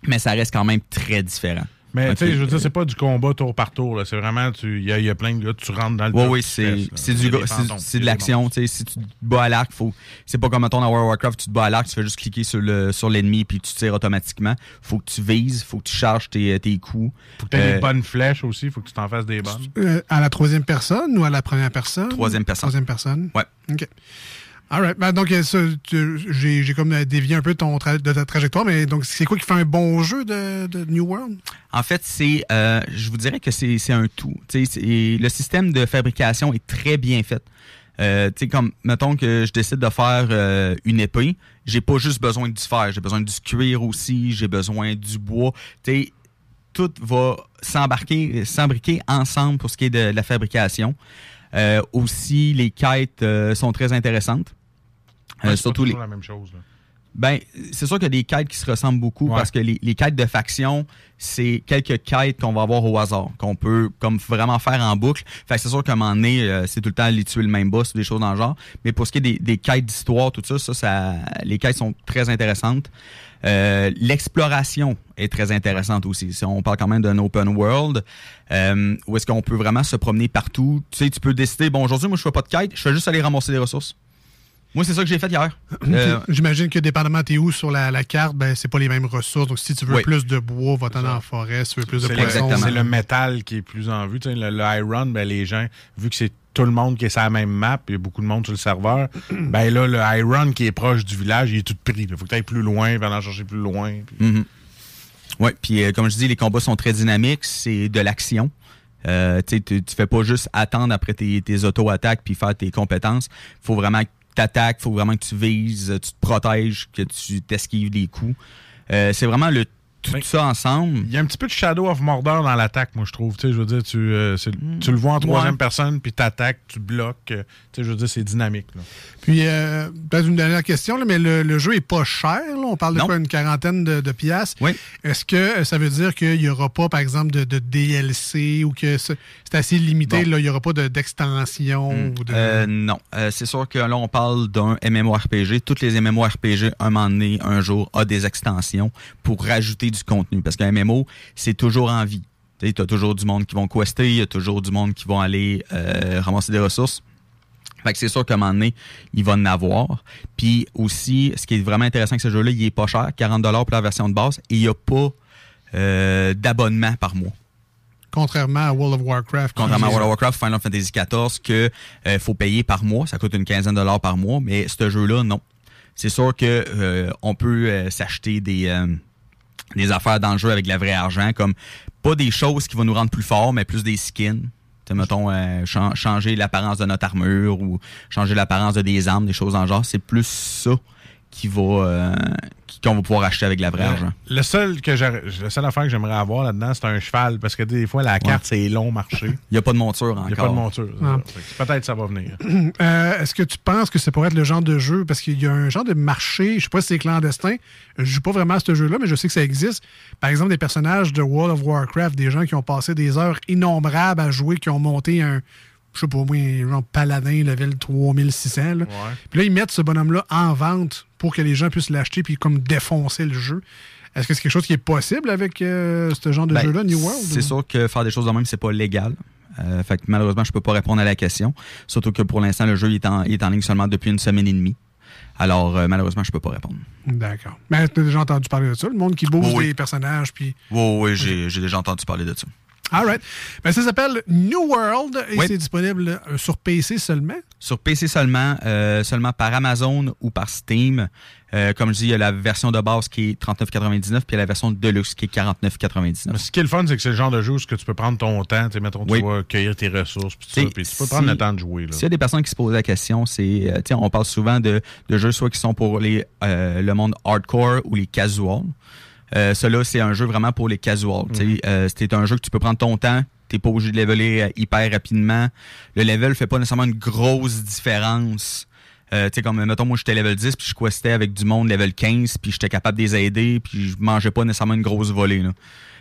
Mais ça reste quand même très différent. Mais tu sais, je veux dire, c'est pas du combat tour par tour. là. C'est vraiment, tu- il y, a- il y a plein de gars, tu rentres dans le Oui, oui, c'est du de l'action. tu sais, Si tu te bats à l'arc, faut c'est pas comme mettons dans World of Warcraft, tu te bats à l'arc, tu fais juste cliquer sur le sur l'ennemi puis tu tires automatiquement. Faut que tu vises, faut que tu charges tes, tes coups. Faut que tu aies Euh, des bonnes flèches aussi, faut que tu t'en fasses des bonnes. Euh, à la troisième personne ou à la première personne? Troisième personne. Troisième personne. Ouais. OK. All. Ben, donc, euh, j'ai comme euh, dévié un peu ton tra- de ta trajectoire, mais donc, c'est quoi qui fait un bon jeu de, de New World? En fait, c'est, euh, je vous dirais que c'est un tout. Le système de fabrication est très bien fait. Euh, tu sais, comme, mettons que je décide de faire euh, une épée, j'ai pas juste besoin du fer, j'ai besoin du cuir aussi, j'ai besoin du bois. Tu sais, tout va s'embarquer, s'embriquer ensemble pour ce qui est de, la fabrication. Euh, aussi, les quêtes euh, sont très intéressantes. Euh, Ouais, surtout les, la même chose. là. ben, c'est sûr qu'il y a des quêtes qui se ressemblent beaucoup Ouais. parce que les, les quêtes de faction, c'est quelques quêtes qu'on va avoir au hasard, qu'on peut comme vraiment faire en boucle. Fait que c'est sûr qu'à un moment donné, euh, c'est tout le temps aller tuer le même boss ou des choses dans le genre. Mais pour ce qui est des, des quêtes d'histoire, tout ça, ça, ça, les quêtes sont très intéressantes. Euh, L'exploration est très intéressante aussi. Si on parle quand même d'un open world, euh, où est-ce qu'on peut vraiment se promener partout. Tu sais, tu peux décider, bon, aujourd'hui, moi, je fais pas de quête, je fais juste aller ramasser des ressources. Moi, c'est ça que j'ai fait hier. Euh, J'imagine que dépendamment t'es où sur la, la carte, ben, c'est pas les mêmes ressources. Donc, si tu veux Oui. plus de bois, va-t'en dans la forêt. Si tu veux plus de poissons. c'est le métal qui est plus en vue. Tu sais, le, le Iron, ben, les gens, vu que c'est tout le monde qui est sur la même map, il y a beaucoup de monde sur le serveur, ben là, le Iron qui est proche du village, il est tout pris. Il faut que tu ailles plus loin, il va en chercher plus loin. puis-. Ouais, puis euh, comme je dis, les combats sont très dynamiques, c'est de l'action. Euh, tu tu fais pas juste attendre après tes, tes auto-attaques puis faire tes compétences. faut vraiment que tu attaques, faut vraiment que tu vises, tu te protèges, que tu t'esquives des coups. Euh, c'est vraiment le tout ça ensemble. Il y a un petit peu de Shadow of Mordor dans l'attaque, moi, je trouve. Tu sais, je veux dire, tu, euh, c'est- tu le vois en troisième Ouais. personne, puis t'attaques, tu bloques. euh, tu sais, je veux dire, c'est dynamique. là. Puis, euh, peut-être une dernière question, là, mais le, le jeu est pas cher. là. On parle de Non. quoi, une quarantaine de, de piastres. Oui. Est-ce que euh, ça veut dire qu'il n'y aura pas, par exemple, de, de DLC ou que c'est c'est assez limité, Bon. là, il n'y aura pas de- d'extension? ou de... Euh, non. Euh, c'est sûr que là, on parle d'un MMORPG. Toutes les MMORPG, un moment donné, un jour, a des extensions pour rajouter du contenu. Parce qu'un MMO, c'est toujours en vie. Tu as toujours du monde qui vont quester, il y a toujours du monde qui vont aller euh, ramasser des ressources. Fait que c'est sûr qu'à un moment donné, il va en avoir. Puis aussi, ce qui est vraiment intéressant avec ce jeu-là, il est pas cher, 40 pour la version de base, et il n'y a pas euh, d'abonnement par mois. Contrairement à World of Warcraft. Contrairement à World of Warcraft, Final Fantasy XIV, que euh, faut payer par mois, ça coûte une quinzaine de dollars par mois, mais ce jeu-là, non. C'est sûr que euh, on peut s'acheter des des affaires dans avec la vraie argent, comme pas des choses qui vont nous rendre plus forts, mais plus des skins. Tu sais, mettons, euh, chan- changer l'apparence de notre armure ou changer l'apparence de des armes, des choses en genre. C'est plus ça qui va euh, qui- qu'on va pouvoir acheter avec de la vraie argent. Le seul que j'aurais- la seule affaire que j'aimerais avoir là-dedans, c'est un cheval, parce que des fois, la carte, c'est long marché. Il n'y a pas de monture encore. Il n'y a pas de monture. Ah. Peut-être ça va venir. Euh, Est-ce que tu penses que ça pourrait être le genre de jeu? Parce qu'il y a un genre de marché, je sais pas si c'est clandestin, je joue pas vraiment à ce jeu-là, mais je sais que ça existe. Par exemple, des personnages de World of Warcraft, des gens qui ont passé des heures innombrables à jouer, qui ont monté un, je sais pas moi, un genre paladin level 3600. là. Puis là, ils mettent ce bonhomme-là en vente pour que les gens puissent l'acheter puis comme défoncer le jeu. Est-ce que c'est quelque chose qui est possible avec euh, ce genre de Ben, jeu-là, New World? C'est ou- sûr que faire des choses de même, c'est pas légal. Euh, fait que malheureusement, je peux pas répondre à la question. Surtout que pour l'instant, le jeu il est, en, il est en ligne seulement depuis une semaine et demie. Alors, euh, malheureusement, je peux pas répondre. D'accord. Mais tu as déjà entendu parler de ça, le monde qui bouge Oui. des personnages puis. Oui, oui, j'ai déjà entendu parler de ça. All right. Ben, ça s'appelle New World et Oui. c'est disponible euh, sur PC seulement? Sur PC seulement, euh, seulement par Amazon ou par Steam. Euh, comme je dis, il y a la version de base qui est 39,99 puis il y a la version Deluxe qui est 49,99. Ce qui est le fun, c'est que c'est le genre de jeu où ce que tu peux prendre ton temps, mettons, tu Oui. vas cueillir tes ressources, puis tu peux si- prendre le temps de jouer. Là. S'il y a des personnes qui se posent la question, c'est, euh, on parle souvent de, de jeux soit qui sont pour les, euh, le monde hardcore ou les casual. Euh, Cela, c'est un jeu vraiment pour les casual. tu sais. Euh, c'est un jeu que tu peux prendre ton temps. T'es pas obligé de leveler euh, hyper rapidement. Le level fait pas nécessairement une grosse différence. Euh, tu sais, comme, mettons, moi, j'étais level 10, puis je questais avec du monde level 15, puis j'étais capable de les aider, puis je mangeais pas nécessairement une grosse volée, là.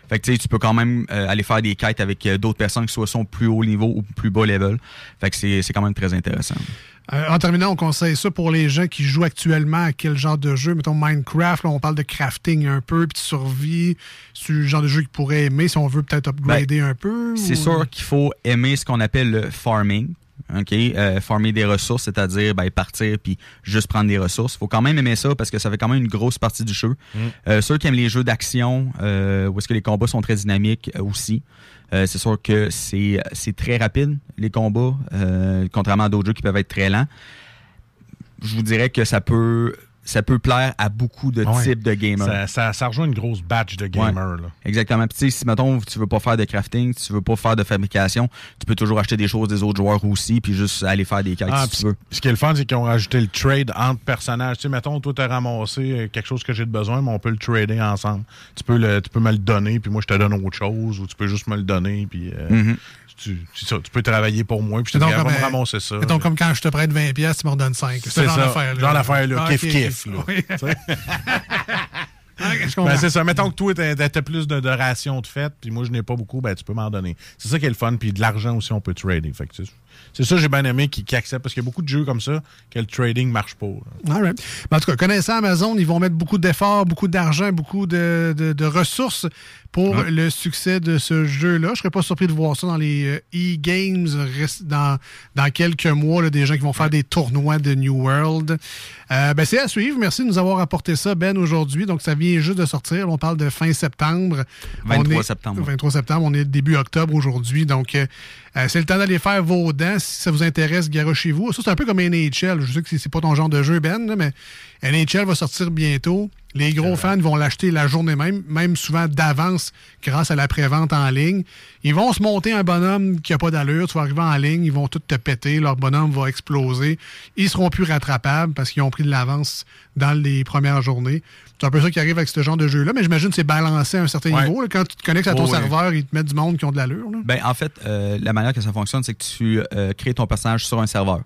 Fait que, tu sais, tu peux quand même euh, aller faire des quêtes avec euh, d'autres personnes qui soit sont plus haut niveau ou plus bas level. Fait que c'est c'est quand même très intéressant. Euh, en terminant, on conseille ça pour les gens qui jouent actuellement à quel genre de jeu? Mettons Minecraft, là, on parle de crafting un peu, puis de survie. C'est le genre de jeu qu'ils pourraient aimer si on veut peut-être upgrader un peu. Ben, C'est ou- sûr qu'il faut aimer ce qu'on appelle le farming. OK? Euh, farmer des ressources, c'est-à-dire ben, partir puis juste prendre des ressources. faut quand même aimer ça parce que ça fait quand même une grosse partie du jeu. Mm. Euh, ceux qui aiment les jeux d'action, euh, où est-ce que les combats sont très dynamiques euh, aussi. Euh, c'est sûr que c'est très rapide, les combats, euh, contrairement à d'autres jeux qui peuvent être très lents. Je vous dirais que ça peut ça peut plaire à beaucoup de Ouais. types de gamers. Ça, ça, ça rejoint une grosse batch de gamers. Ouais. là. Exactement. Puis, si, mettons, tu veux pas faire de crafting, tu veux pas faire de fabrication, tu peux toujours acheter des choses des autres joueurs aussi, puis juste aller faire des quêtes Ah, si tu veux. Ce qui est le fun, c'est qu'ils ont rajouté le trade entre personnages. Tu sais, mettons, toi, t'as ramassé euh, quelque chose que j'ai de besoin, mais on peut le trader ensemble. Tu peux, le, tu peux me le donner, puis moi, je te donne autre chose, ou tu peux juste me le donner, puis euh, Mhm. Tu, ça, tu peux travailler pour moi, puis je te dis, va me euh, ramasser ça. Mettons comme quand je te prête 20$, piastres, tu m'en donnes 5. C'est kiff, ok, kiff, ok. là. Sais? Ah, Ben, c'est ça. Mettons que toi, t'as plus de, de rations de fête, puis moi, je n'ai pas beaucoup, ben, tu peux m'en donner. C'est ça qui est le fun, puis de l'argent aussi, on peut trader. Fait c'est- ça que j'ai bien aimé qui, qui acceptent, parce qu'il y a beaucoup de jeux comme ça que le trading marche pas. là. All right. Ben, en tout cas, connaissant Amazon, ils vont mettre beaucoup d'efforts, beaucoup d'argent, beaucoup de, de- de ressources pour Ouais. le succès de ce jeu-là. Je serais pas surpris de voir ça dans les euh, e-games dans, dans quelques mois, là, des gens qui vont faire des tournois de New World. Euh, ben, c'est à suivre. Merci de nous avoir apporté ça, Ben, aujourd'hui. Donc, ça vient juste de sortir. On parle de fin septembre. 23 On est- septembre. 23 septembre. On est début octobre aujourd'hui. Donc, euh, c'est le temps d'aller faire vos dents. Si ça vous intéresse, garochez-vous. Ça, c'est un peu comme NHL. Je sais que c'est- pas ton genre de jeu, Ben, mais NHL va sortir bientôt. Les gros fans vont l'acheter la journée même, même souvent d'avance grâce à la prévente en ligne. Ils vont se monter un bonhomme qui a pas d'allure. Tu vas arriver en ligne, ils vont tout te péter. Leur bonhomme va exploser. Ils seront plus rattrapables parce qu'ils ont pris de l'avance dans les premières journées. C'est un peu ça qui arrive avec ce genre de jeu-là, mais j'imagine que c'est balancé à un certain Ouais. niveau. là. Quand tu te connectes à ton Oh, serveur, ils te mettent du monde qui ont de l'allure. Ben, en fait, euh, la manière que ça fonctionne, c'est que tu euh, crées ton personnage sur un serveur.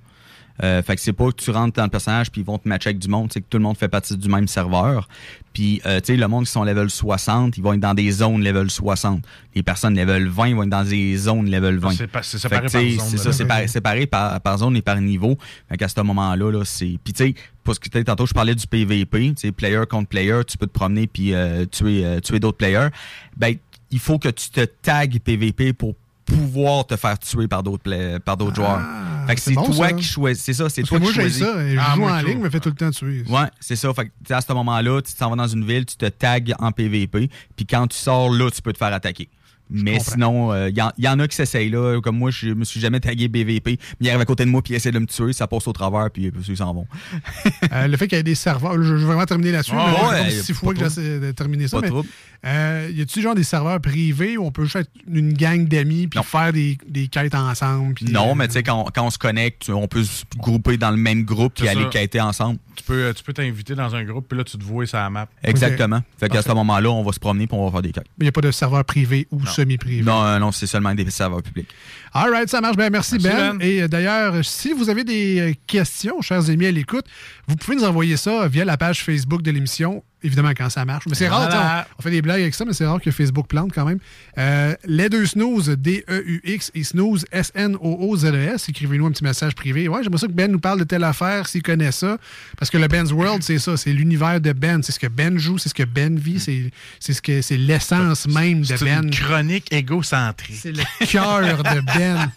Euh, fait que c'est pas que tu rentres dans le personnage puis ils vont te matcher avec du monde, c'est que tout le monde fait partie du même serveur. Puis euh, tu sais le monde qui sont level 60, ils vont être dans des zones level 60. Les personnes level 20 ils vont être dans des zones level 20. Ah, c'est séparé par zone, C'est ça, c'est par- séparé par, par zone et par niveau. Fait qu'à ce moment-là, là, c'est. Puis tu sais, parce que tantôt je parlais du PVP, tu sais, player contre player, tu peux te promener puis euh, tuer, euh, tuer d'autres players. Ben, il faut que tu te tags PVP pour pouvoir te faire tuer par d'autres par d'autres joueurs. Fait que c'est bon, toi ça. qui choisis. C'est ça, c'est toi que moi, qui j'ai choisis. ça. Je Ah, joue moi, en tout. ligne, me fait tout le temps tuer. Ouais, c'est ça. Fait que, à ce moment-là, tu t'en vas dans une ville, tu te tags en PVP, puis quand tu sors là, tu peux te faire attaquer. Mais sinon, il y, en- y en a qui s'essayent là. Comme moi, je me suis jamais tagué BVP. Mais il arrive à côté de moi puis il essaie de me tuer. Ça passe au travers puis euh, ils s'en vont. Euh, le fait qu'il y ait des serveurs, je, je vais vraiment terminer là-dessus. Ah mais ouais, ça six pas fois que j'essaie de terminer ça. Pas mais, euh, y a-tu genre des serveurs privés où on peut juste être une gang d'amis puis faire des, des quêtes ensemble? Non, euh, mais tu sais, quand, quand on se connecte, on peut se grouper dans le même groupe puis aller ça. quêter ensemble. Tu peux tu peux t'inviter dans un groupe, puis là, tu te vois sur la map. Exactement. Fait qu'à ce moment-là, on va se promener puis on va faire des quêtes. Il n'y a pas de serveur privé ou semi-privé. Non, euh, non, c'est seulement des serveurs publics. All right, ça marche. Ben, merci, Merci, ben. Ben. Et euh, d'ailleurs, si vous avez des euh, questions, chers amis à l'écoute, vous pouvez nous envoyer ça via la page Facebook de l'émission, évidemment quand ça marche. Mais c'est rare, Voilà. on, on fait des blagues avec ça, mais c'est rare que Facebook plante quand même. Euh, les deux snooze, D-E-U-X, et snooze, S-N-O-O-Z-E-S. E Écrivez-nous un petit message privé. Ouais, j'aimerais ça que Ben nous parle de telle affaire, s'il connaît ça. Parce que le Ben's World, c'est ça, c'est l'univers de Ben. C'est ce que Ben joue, c'est ce que Ben vit, c'est c'est ce que c'est l'essence même de C'est Ben. une chronique égocentrique. C'est le cœur de Ben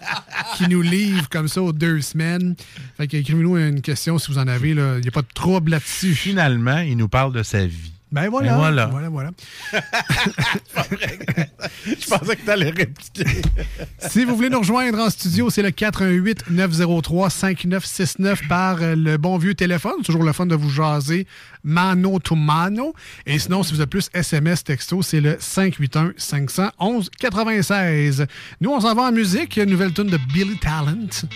qui nous livre comme ça aux deux semaines. Fait que écrivez-nous une question si vous en avez. là. Il n'y a pas de trouble là-dessus. Finalement, il nous parle de sa vie. Ben voilà. Ben voilà. voilà, voilà. Je pensais que tu allais répliquer. Si vous voulez nous rejoindre en studio, c'est le 418 903 5969 par euh, le bon vieux téléphone. C'est toujours le fun de vous jaser mano to mano. Et sinon, si vous êtes plus SMS texto, c'est le 581 511 96. Nous, on s'en va en musique. Nouvelle tune de Billy Talent.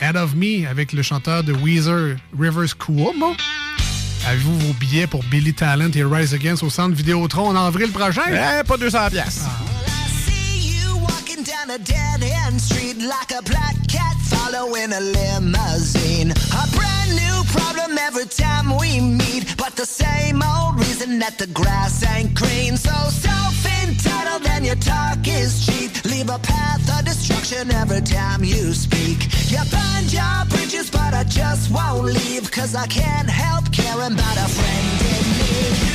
Head of Me avec le chanteur de Weezer, Rivers Cuomo. Avez-vous vos billets pour Billy Talent et Rise Against au centre Vidéotron en avril prochain? Eh, pas 200 pièces. Walking down a dead end street like a black cat following a limousine. A brand new problem every time we meet, but the same old reason that the grass ain't green. So self entitled and your talk is cheap. Leave a path of destruction every time you speak. You burn your bridges, but I just won't leave, cause I can't help caring about a friend in need.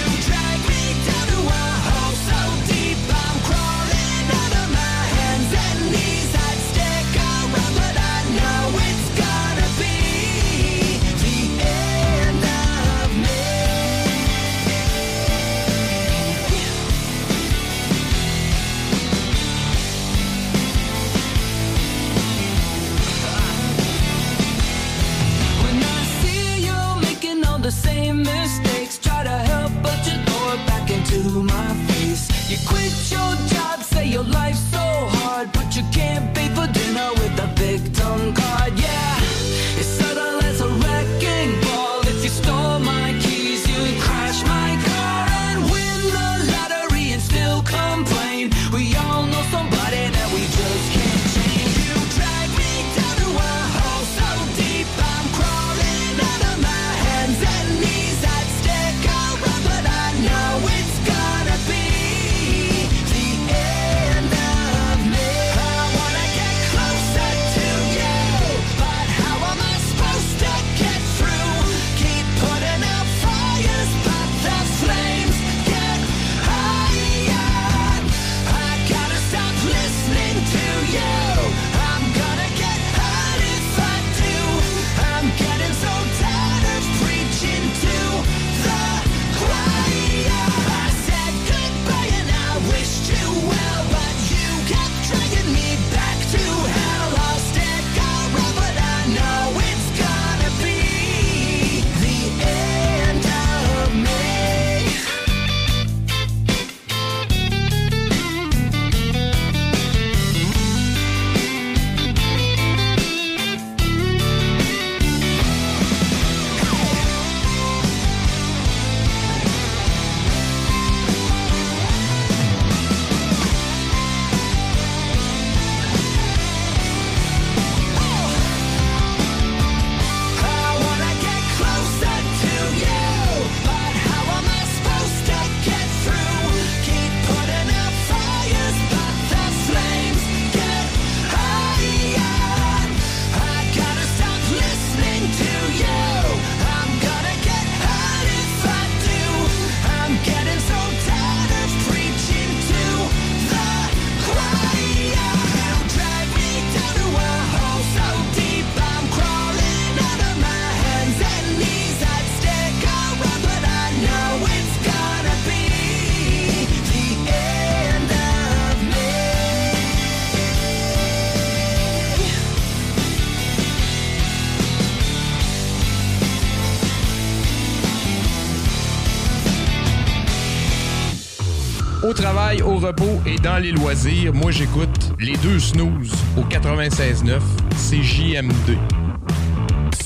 repos et dans les loisirs, moi j'écoute les deux snooze au 96.9, c'est JMD.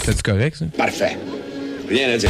C'est correct ça? Parfait. Rien à dire.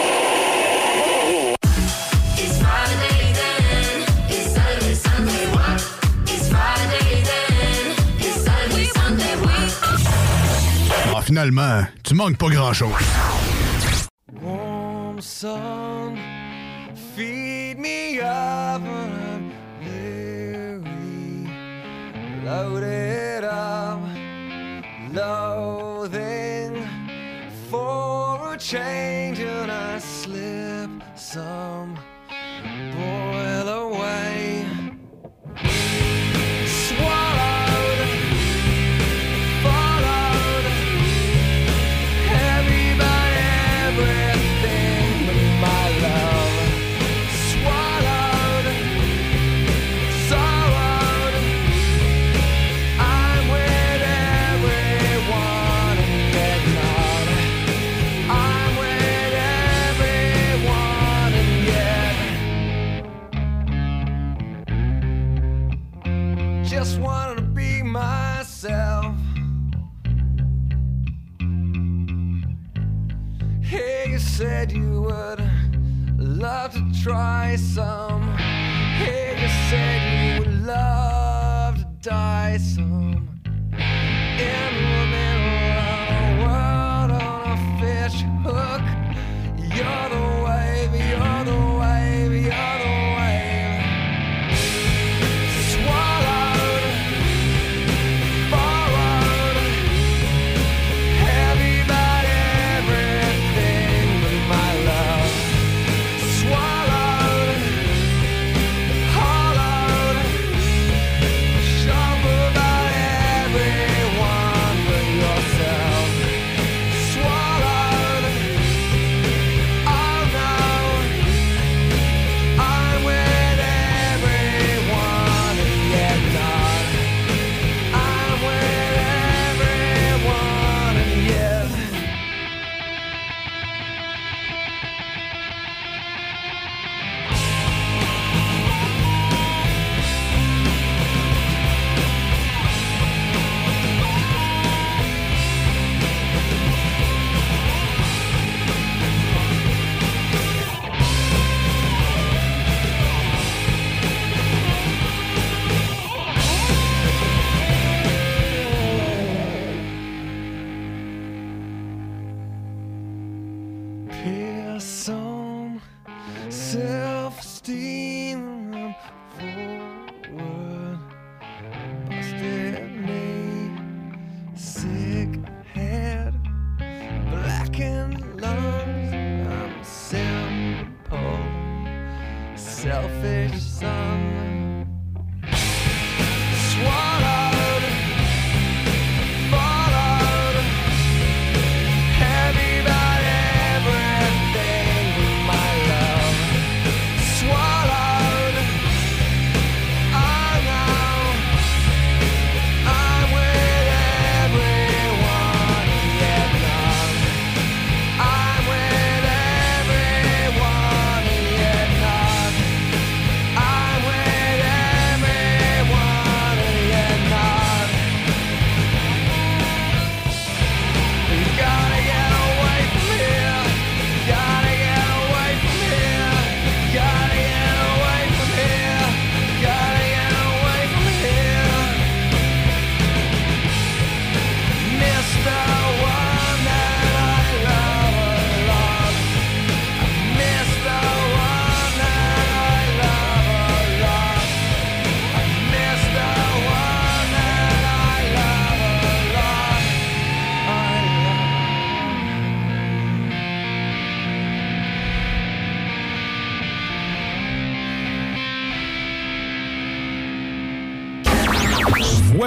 finalement, tu manques pas grand-chose. I slip. Try some.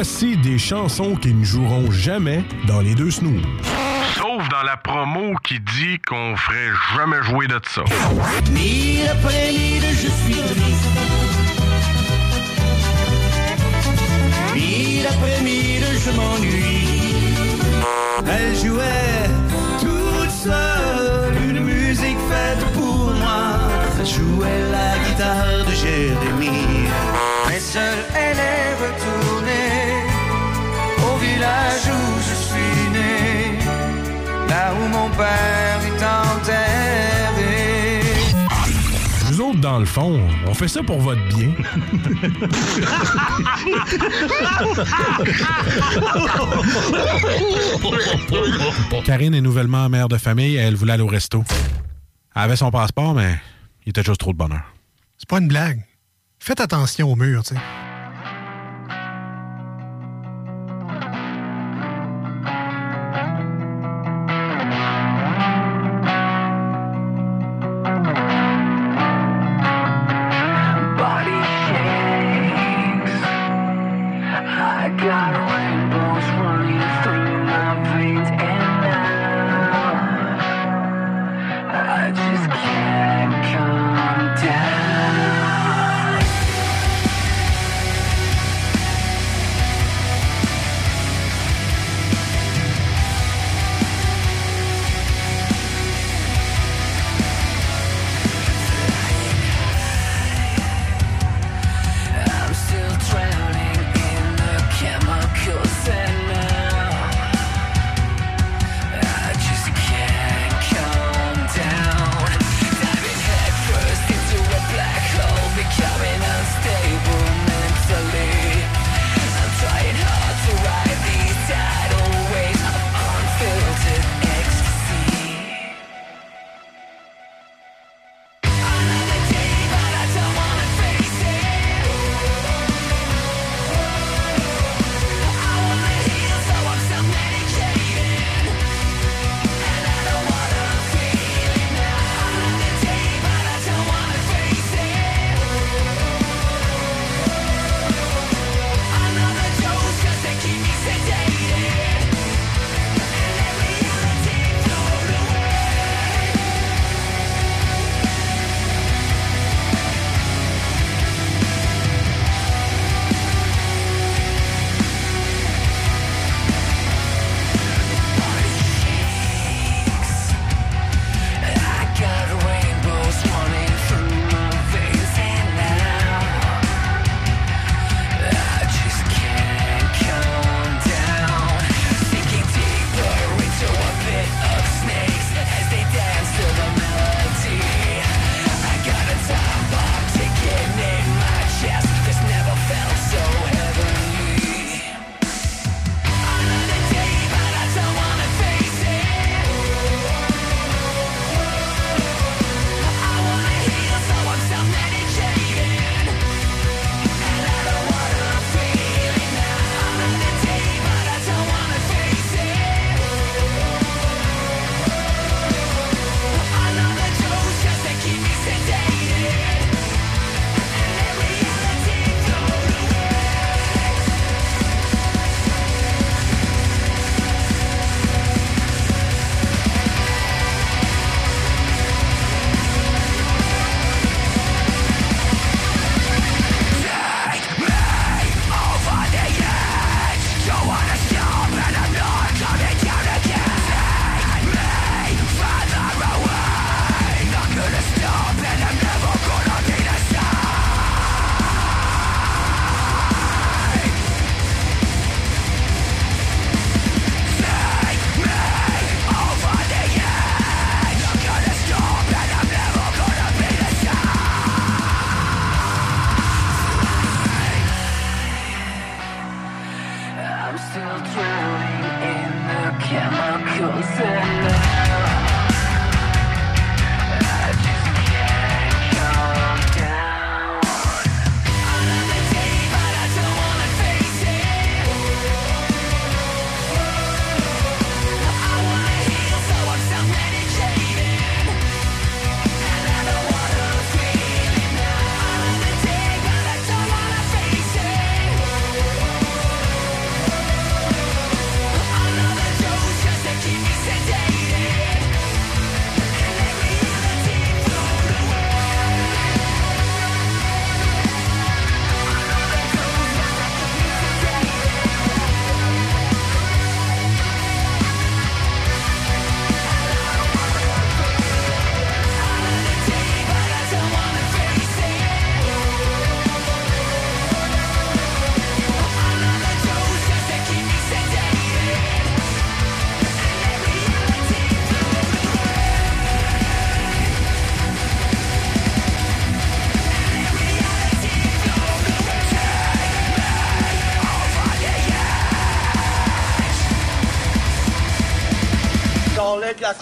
Voici des chansons qui ne joueront jamais dans les deux snooze. Sauf dans la promo qui dit qu'on ferait jamais jouer de ça. Mille après mille, je suis triste. Mille après mille, je m'ennuie. Elle jouait toute seule une musique faite pour moi. Elle jouait la guitare de Jérémie. Mais seule, elle est retournée mon père est enterré. Vous autres, dans le fond, on fait ça pour votre bien. Karine est nouvellement mère de famille et elle voulait aller au resto. Elle avait son passeport, mais il était juste trop de bonheur. C'est pas une blague. Faites attention au mur, tu sais.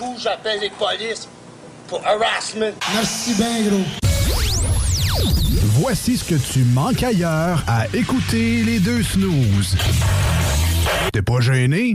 coup, j'appelle les polices pour harassment. Merci bien, gros. Voici ce que tu manques ailleurs à écouter les deux snooze. T'es pas gêné?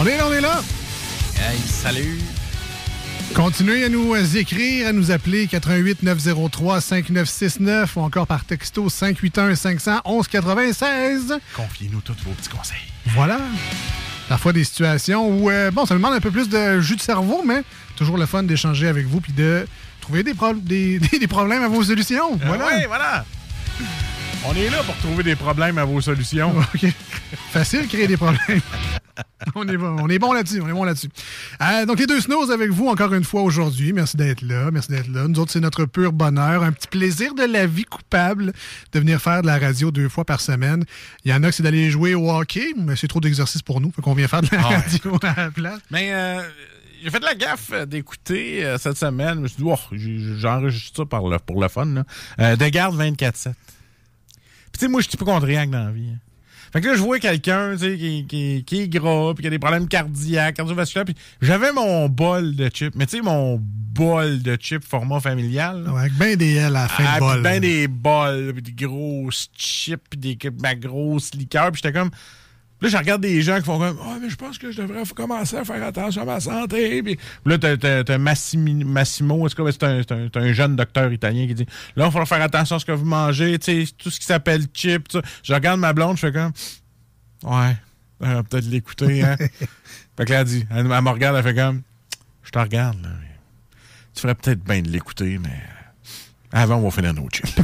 On est là, on est là. Hey, salut. Continuez à nous euh, écrire, à nous appeler 88 903 5969 ou encore par texto 581 500 1196. Confiez-nous tous vos petits conseils. Voilà. Parfois des situations où, euh, bon, ça demande un peu plus de jus de cerveau, mais toujours le fun d'échanger avec vous puis de trouver des, pro- des, des- des problèmes à vos solutions. Voilà. Voilà. voilà. On est là pour trouver des problèmes à vos solutions. OK. Facile de créer des problèmes. on est bon, on est bon là-dessus, on est bon là-dessus. Euh, donc les deux snows avec vous encore une fois aujourd'hui. Merci d'être là, merci d'être là. Nous autres, c'est notre pur bonheur, un petit plaisir de la vie coupable de venir faire de la radio deux fois par semaine. Il y en a que c'est d'aller jouer au hockey, mais c'est trop d'exercice pour nous, fait qu'on vient faire de la Ah ouais. radio à la place. Mais euh, j'ai fait de la gaffe d'écouter euh, cette semaine. Je me suis dit, oh, j'enregistre ça par le- pour le fun. Là. Euh, de garde 24-7. Puis tu sais, moi, je suis hypochondriaque dans la vie. hein. Fait que là, je vois quelqu'un tu sais, qui, qui, qui est gras, puis qui a des problèmes cardiaques, cardiovasculaires, puis j'avais mon bol de chips. Mais tu sais, mon bol de chips format familial. là. Ouais, avec ben des L à la fin Ah, de bol. puis ben des bols, puis des grosses chips, puis des ma grosse liqueur, puis j'étais comme Là, je regarde des gens qui font comme Ah, mais je pense que je devrais commencer à faire attention à ma santé. Puis là, t'as, Massimo, est-ce que c'est un, c'est un- jeune docteur italien qui dit Là, il faut faire attention à ce que vous mangez, tu sais, tout ce qui s'appelle chip. tout. Je regarde ma blonde, je fais comme Ouais, on va peut-être l'écouter, hein. fait que là, elle dit, elle, elle me regarde, elle fait comme Je te regarde, là. Tu ferais peut-être bien de l'écouter, mais avant, on va finir nos chips.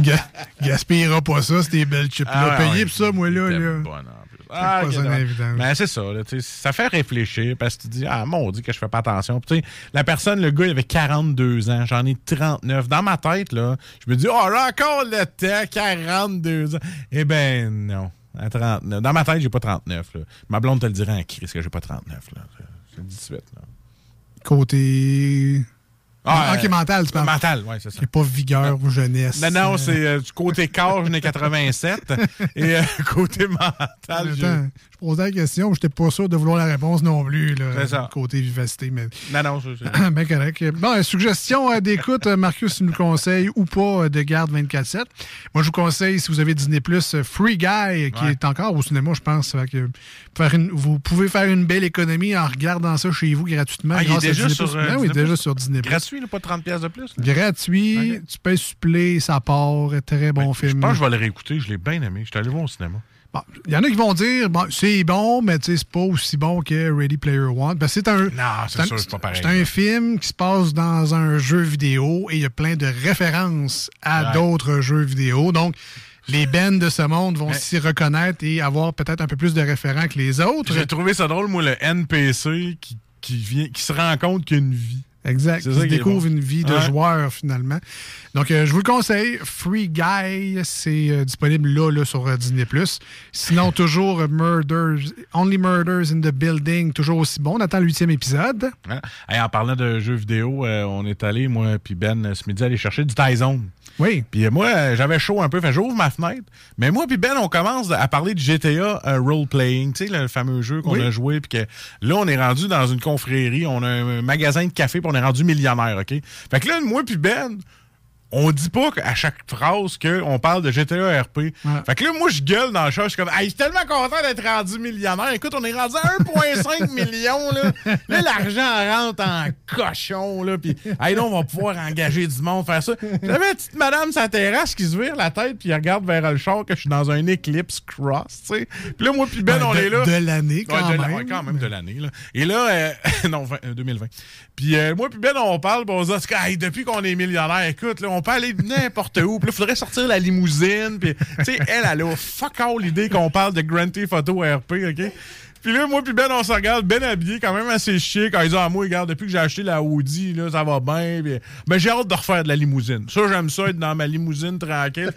Ga- Gaspillera pas ça, ces belles chips-là. Ah Payez pour ça, moi, là. là. bonne, en plus. Ah, pas ça. Ben, c'est ça, là, ça fait réfléchir parce que tu dis, ah, mon Dieu, que je fais pas attention. Puis, la personne, le gars, il avait 42 ans, j'en ai 39. Dans ma tête, là, je me dis, oh, là, encore le temps, 42 ans. Eh ben, non, à 39. Dans ma tête, j'ai pas 39, là. Ma blonde te le dirait en crise que j'ai pas 39, là. C'est 18, là. Côté. Ah, ok, mental, tu parles. Mental, ouais, c'est ça. C'est pas vigueur ou jeunesse. Non, non, c'est euh, du côté corps, j'en ai 87. et euh, côté mental, je la question, mais j'étais pas sûr de vouloir la réponse non plus. Là, C'est ça. Côté vivacité, mais. Non, non, c'est- ben correct. Bon, euh, suggestion euh, d'écoute, euh, Marcus nous conseille ou pas de garde 24-7. Moi, je vous conseille, si vous avez Disney Plus, Free Guy, qui Ouais. est encore au cinéma, je pense. Que faire une- vous pouvez faire une belle économie en regardant ça chez vous gratuitement. Ah, il est déjà Disney+. sur, euh, Ben oui, Disney+. déjà sur Disney. Gratuit, là, pas 30$ pièces de plus. là? Gratuit, tu peux suppléer, ça part, très bon Je film. pense que je vais le réécouter, je l'ai bien aimé. Je suis allé voir au cinéma. Bon, Il y en a qui vont dire, bon, c'est bon, mais c'est pas aussi bon que Ready Player One. Ben, c'est un, c'est un- film qui se passe dans un jeu vidéo et il y a plein de références à Ouais. d'autres jeux vidéo. Donc, les bands de ce monde vont s'y reconnaître et avoir peut-être un peu plus de référents que les autres. J'ai trouvé ça drôle, moi, le NPC qui, qui, vient, qui se rend compte qu'il y a une vie. Exact. C'est ça bon. une vie de Ouais. joueur, finalement. Donc, euh, je vous le conseille. Free Guy, c'est euh, disponible là, là sur euh, Disney+. Sinon, toujours euh, Murders, Only Murders in the Building, toujours aussi bon. On attend le huitième épisode. Hey, en parlant de jeux vidéo, on est allé, moi puis Ben, ce midi, aller chercher du Tyzone. Oui. Puis moi, j'avais chaud un peu, fait j'ouvre ma fenêtre. Mais moi puis Ben, on commence à parler du GTA euh, Role-Playing, tu sais, le fameux jeu qu'on Oui. a joué. Puis que là, on est rendu dans une confrérie, on a un magasin de café, puis on est rendu millionnaire, OK? Fait que là, moi puis Ben, on dit pas à chaque phrase qu'on parle de GTA RP. Fait que là, moi, je gueule dans le chat. Je suis comme, hey, je suis tellement content d'être rendu millionnaire. Écoute, on est rendu à 1,5 million. Là, là l'argent rentre en cochon. Là, puis, hey, là, on va pouvoir engager du monde, faire ça. J'avais une petite madame sur la terrasse qui se vire la tête, puis elle regarde vers le char que je suis dans un Eclipse Cross. tu sais. Puis là, moi, puis Ben, Ouais, on de- est là. de l'année, quand Ouais, même. ouais, quand même de l'année. là. Et là, euh, non, 20, euh, 2020. Puis euh, moi, puis Ben, on parle, puis on se dit, Hey, depuis qu'on est millionnaire, écoute, là, on peut aller n'importe où. Puis là, il faudrait sortir la limousine. Puis, tu sais, elle, elle a fuck all l'idée qu'on parle de Grand Theft Auto RP, OK? Puis là, moi puis Ben, on se regarde, Ben habillé quand même assez chic. Quand ils disent, ah, moi, regarde, depuis que j'ai acheté la Audi, là, ça va bien. Puis, ben, j'ai hâte de refaire de la limousine. Ça, j'aime ça, être dans ma limousine tranquille.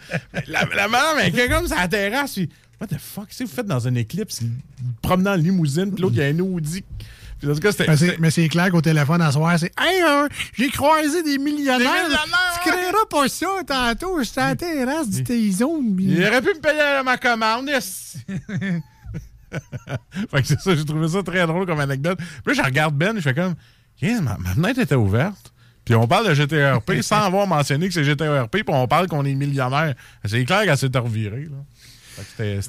la, la madame, elle comme sur la terrasse, puis, what the fuck, que vous faites dans un éclipse, promenant en limousine, puis l'autre, il y a un Audi. Puis en tout cas, c'était. Mais c'est- clair qu'au téléphone à soir, c'est Hey, euh, j'ai croisé des millionnaires. Des millionnaires, tu créeras pas ça tantôt. J'étais à la terrasse du T-Zone. Il aurait pu me payer ma commande. fait que c'est ça, j'ai trouvé ça très drôle comme anecdote. Puis là, je regarde Ben, je fais comme, ma, ma fenêtre était ouverte. Puis on parle de GTRP sans avoir mentionné que c'est GTRP, puis on parle qu'on est millionnaire. C'est clair qu'elle s'est revirée. C'était-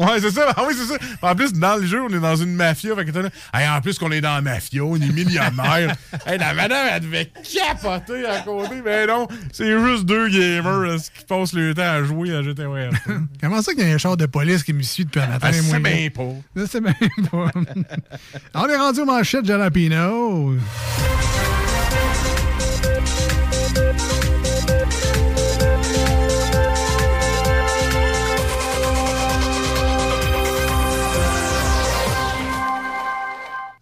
Ouais, c'est ça. Ah oui, c'est ça. En plus, dans le jeu, on est dans une mafia. Fait que t'as là, Hey, en plus qu'on est dans la mafia, on est millionnaire. hey, la madame, elle devait capoter à côté. Mais non, c'est juste deux gamers là, qui passent le temps à jouer à GTRP. Comment ça qu'il y a un char de police qui me suit depuis un matin? Ah, c'est bien pas. Sais bien pas. On est rendu aux manchettes Jalapino.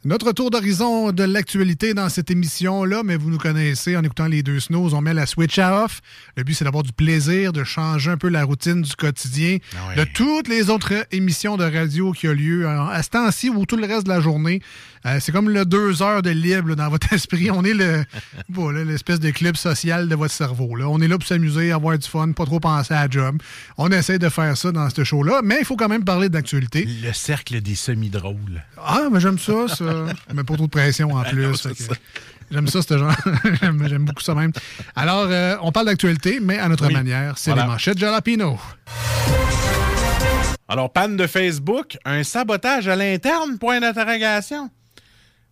Notre tour d'horizon de l'actualité dans cette émission-là, mais vous nous connaissez en écoutant les deux snows, on met la switch à off. Le but, c'est d'avoir du plaisir, de changer un peu la routine du quotidien, de toutes les autres émissions de radio qui ont lieu euh, à ce temps-ci ou tout le reste de la journée. Euh, c'est comme le deux heures de libre là, dans votre esprit. On est le voilà, l'espèce de club social de votre cerveau. Là. On est là pour s'amuser, avoir du fun, pas trop penser à la job. On essaie de faire ça dans ce show-là, mais il faut quand même parler d'actualité. Le cercle des semi-drôles. Ah, mais j'aime ça, ça. mais pas trop de pression en plus. Que ça. J'aime ça, ce genre. j'aime j'aime beaucoup ça même. Alors, euh, on parle d'actualité, mais à notre Oui. manière. C'est Voilà. les manchettes Jalapino. Alors, panne de Facebook, un sabotage à l'interne, point d'interrogation.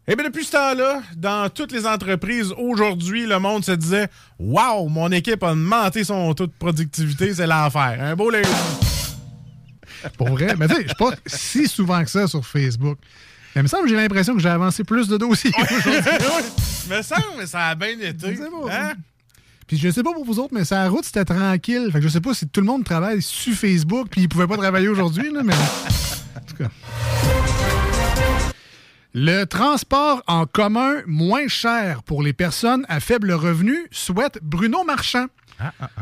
Eh bien, depuis ce temps-là, dans toutes les entreprises, aujourd'hui, le monde se disait Waouh, mon équipe a augmenté son taux de productivité, c'est l'enfer. Un beau lundi. Pour vrai. Mais tu sais, je suis pas si souvent que ça sur Facebook. Mais il me semble que j'ai l'impression que j'ai avancé plus de dossiers aujourd'hui. me semble, mais ça a bien été. Hein? Puis je sais pas pour vous autres, mais sa route, c'était tranquille. Fait que je sais pas si tout le monde travaille sur Facebook, puis ils pouvaient pas travailler aujourd'hui, là, mais. En tout cas. Le transport en commun moins cher pour les personnes à faible revenu, souhaite Bruno Marchand.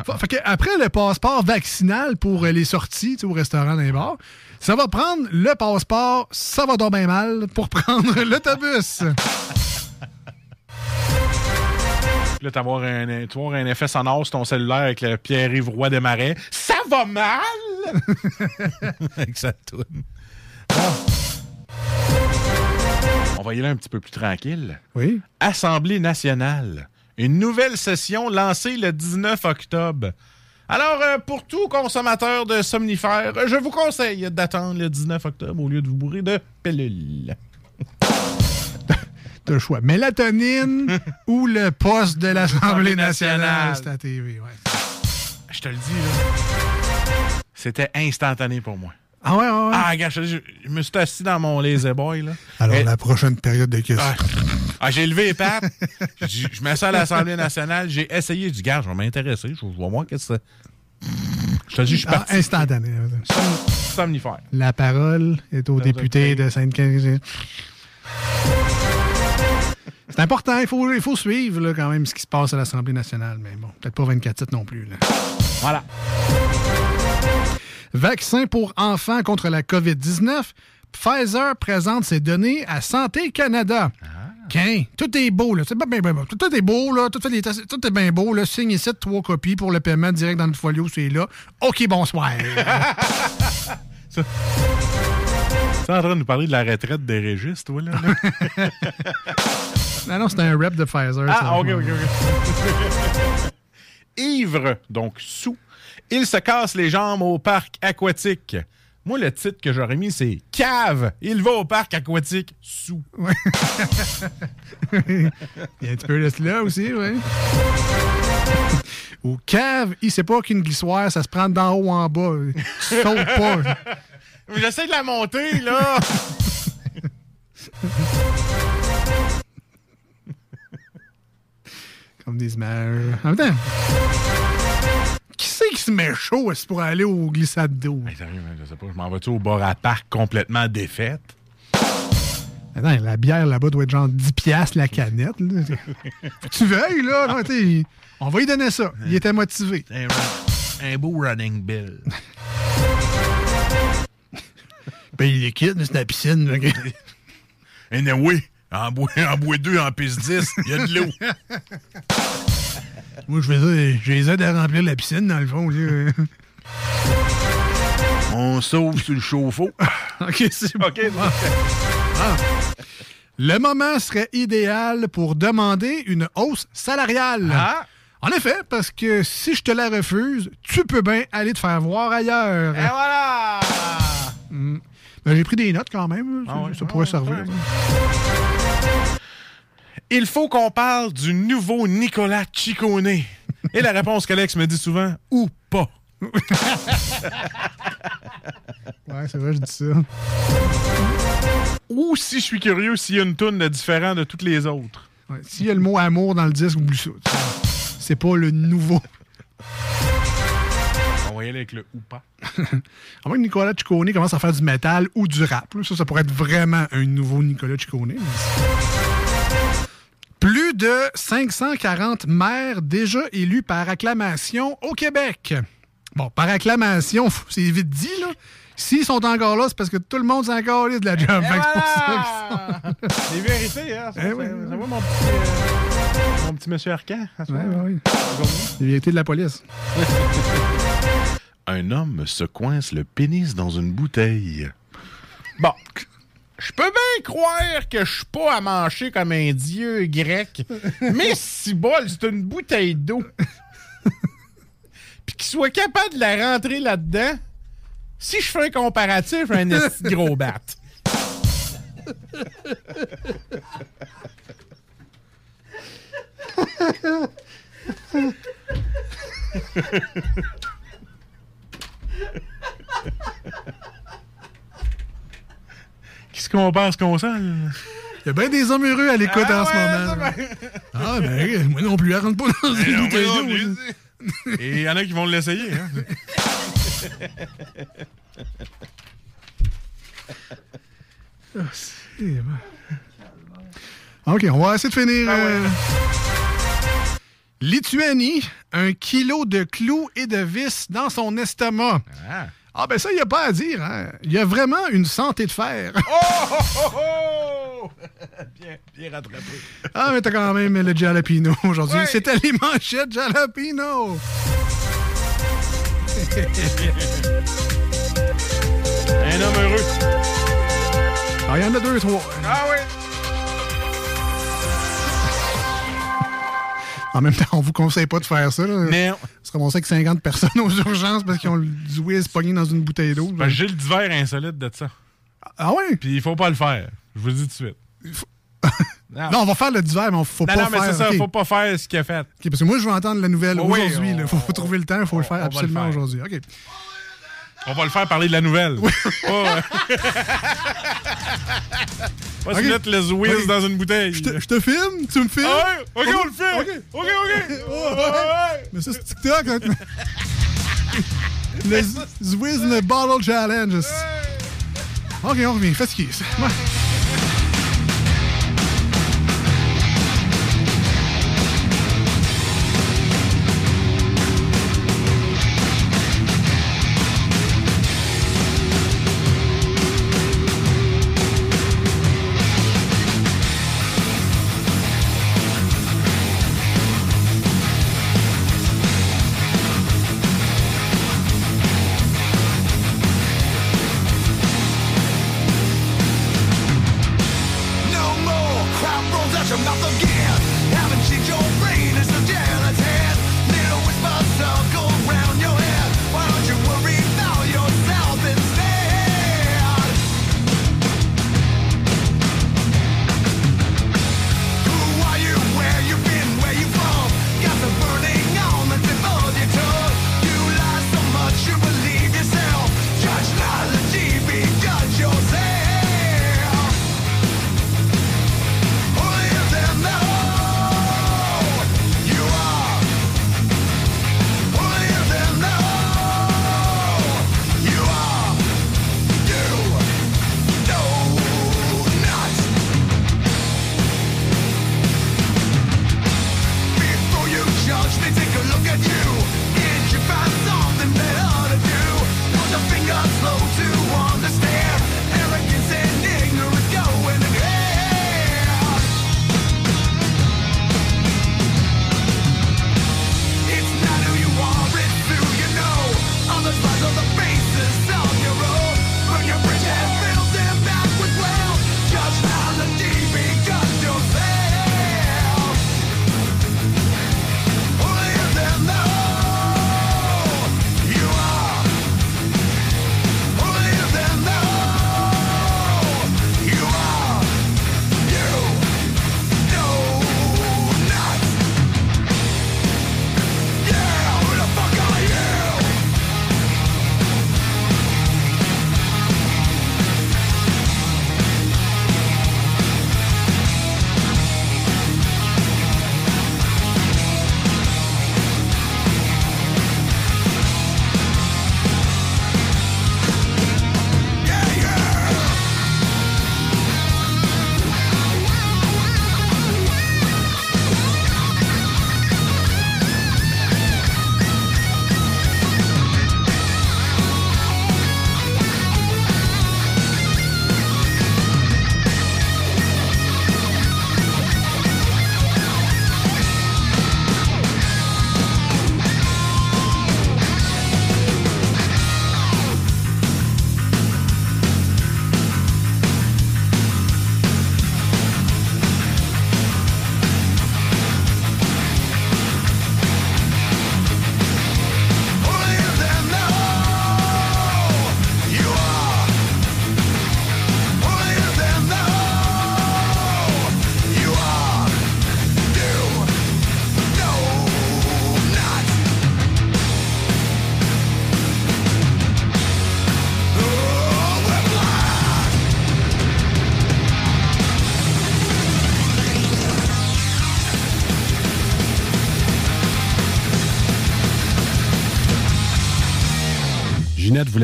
Fa- Fait que après le passeport vaccinal pour euh, les sorties au restaurant dans les bars, ça va prendre le passeport, ça va donc bien mal, pour prendre l'autobus. Là, t'avoir un, avoir un effet sonore sur ton cellulaire avec le Pierre-Yves Roy des Marais. Ça va mal! avec sa toune. On va y aller un petit peu plus tranquille. Oui. Assemblée nationale. Une nouvelle session lancée le 19 octobre. Alors, euh, pour tout consommateur de somnifères, je vous conseille d'attendre le 19 octobre au lieu de vous bourrer de pilules. T'as le choix. Mélatonine ou le poste de l'Assemblée Assemblée nationale. nationale. C'est à TV, ouais. Je te le dis, là. C'était instantané pour moi. Ah ouais, ouais, ouais. Ah, regarde, je, te dis, je- je me suis assis dans mon lazy boy, là. Alors, Et- la prochaine période de questions. Ah, ah, j'ai levé les pattes. je, je ça à l'Assemblée nationale. J'ai essayé. Dis, gars, je vais m'intéresser. Je vais voir qu'est-ce que c'est. Je te dis, je suis Ah, parti. instantané. Somnifère. La parole est au député de Sainte-Catherine. C'est important, il faut, il faut suivre là, quand même ce qui se passe à l'Assemblée nationale, mais bon, peut-être pas 24 non plus. là. Voilà. Vaccin pour enfants contre la COVID-19. Pfizer présente ses données à Santé Canada. Qu'un, tout est beau, là. Bien. Tout, est beau, là. Tout, fait les tests- tout est bien beau, là. Signe ici, trois copies pour le paiement direct dans notre folio, c'est là. OK, bonsoir. Tu es en train de nous parler de la retraite des régistes, toi, là? là? non, non, c'est un rep de Pfizer. ça. ah, OK, OK, OK. Ivre, donc sous, il se casse les jambes au parc aquatique. Moi, le titre que j'aurais mis, c'est Cave, il va au parc aquatique sous. Il y a un petit peu de cela aussi, oui. Au cave, il sait pas qu'une glissoire, ça se prend d'en haut en bas. Tu sautes pas. J'essaie de la monter, là! Comme des images. En même temps, qui c'est qui se met chaud c'est pour aller au glissade d'eau? sérieux, man, je sais pas, je m'en vais-tu au bar à parc complètement défaite? Attends, la bière là-bas doit être genre 10 piastres la canette. là. Tu veuilles, là. Non, on va lui donner ça. Il était motivé. Un, beau running bill. Ben, il est c'est la piscine. là. Anyway, en bois, en bois 2, en piste 10, il y a de l'eau. Moi, je fais ça, je les aide à remplir la piscine, dans le fond. On sauve sur le chauffe-eau. OK, c'est bon. Ah. Le moment serait idéal pour demander une hausse salariale. Ah. En effet, parce que si je te la refuse, tu peux bien aller te faire voir ailleurs. Et voilà! Mm. Ben, J'ai pris des notes quand même. Ah ça ça pourrait servir. Il faut qu'on parle du nouveau Nicolas Ciccone. Et la réponse qu'Alex me dit souvent, ou pas. Ouais, c'est vrai, je dis ça. Ou si je suis curieux, s'il y a une toune de différent de toutes les autres. Ouais, S'il y a le mot amour dans le disque, oublie ça. C'est pas le nouveau. On va y aller avec le ou pas. Moins que Nicolas Ciccone commence à faire du métal ou du rap. Ça, ça pourrait être vraiment un nouveau Nicolas Ciccone. Plus de 540 maires déjà élus par acclamation au Québec. Bon, par acclamation, c'est vite dit, là. S'ils sont encore là, c'est parce que tout le monde s'en encore de la job. Que c'est pour ça qu'ils sont vérités, hein? Ça, Eh ça- oui, ça oui. va, mon petit, euh, mon petit monsieur Arcan? Ouais, ouais, ouais. Les vérités de la police. Un homme se coince le pénis dans une bouteille. Bon. Je peux bien croire que je suis pas à manger comme un dieu grec, mais si bol, c'est une bouteille d'eau. Puis qu'il soit capable de la rentrer là-dedans, si je fais un comparatif, un gros bat. Qu'est-ce qu'on pense qu'on sent? Il y a bien des hommes heureux à l'écoute en ce moment. Ah, ben, moi non plus, elle rentre pas dans une non, bouteille d'eau. Et il y en a qui vont l'essayer. Hein? Ah, bon. OK, on va essayer de finir. euh, Lituanie, un kilo de clous et de vis dans son estomac. Ah. Ah, ben ça, il n'y a pas à dire. hein. Il y a vraiment une santé de fer. Oh, oh, oh, oh! bien, bien rattrapé. Ah, mais t'as quand même le jalapeno aujourd'hui. Ouais. C'était les manchettes jalapeno. Un homme heureux. Ah, il y en a deux, trois. Ah oui. En même temps, on vous conseille pas de faire ça. Là. On se ramasse avec 50 personnes aux urgences parce qu'ils ont du whiz pogné dans une bouteille d'eau. Ben, J'ai le divers insolite de ça. Ah ouais? Puis il faut pas le faire. Je vous le dis tout de suite. Non, on va faire le diver, mais on faut non, pas non, mais faire. c'est ça, ok. faut pas faire ce qu'il a fait. Ok, parce que moi, je veux entendre la nouvelle aujourd'hui. Il faut, faut trouver le temps, il faut le faire on le faire. aujourd'hui. OK. On va le faire parler de la nouvelle. Pas, euh, pas Ok. se mettre le whiz Ok. dans une bouteille. Je te, filme? Tu me filmes? Ah ouais? Ok, on le fait. OK. Ok, ok. Oh, ouais. Mais ça, c'est TikTok. hein. le Zwiz in the Bottle Challenge. OK, on revient. Fatigué. Ouais.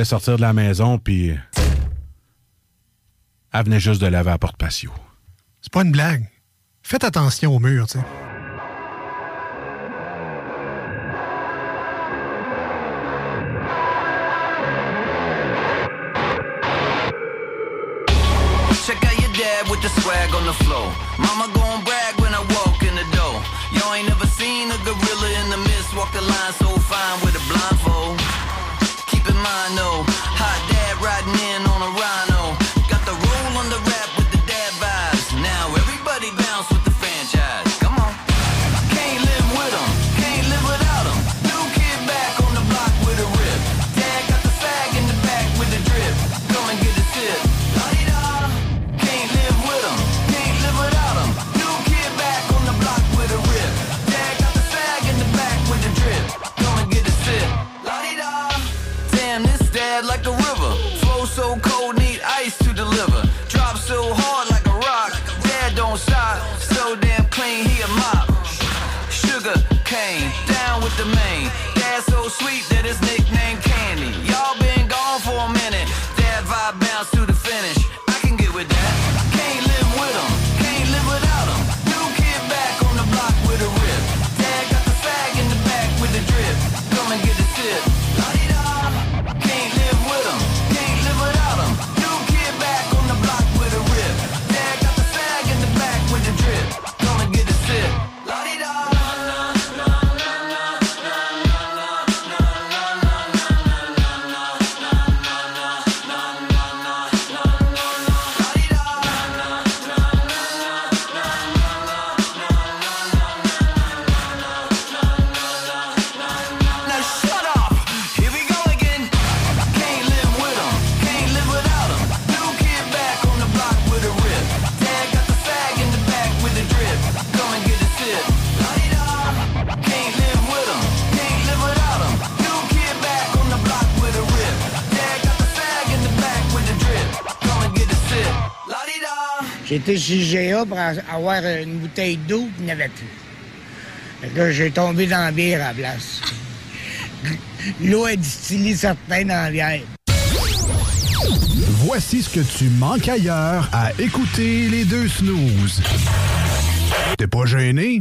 sortir de la maison, puis. Elle venait juste de laver à porte patio. C'est pas une blague. Faites attention au mur, tu sais. été chez IGA pour avoir une bouteille d'eau, puis il n'y avait plus. Fait là, j'ai tombé dans la bière à la place. L'eau est distillée certains dans la bière. Voici ce que tu manques ailleurs à écouter les deux snooze. T'es pas gêné?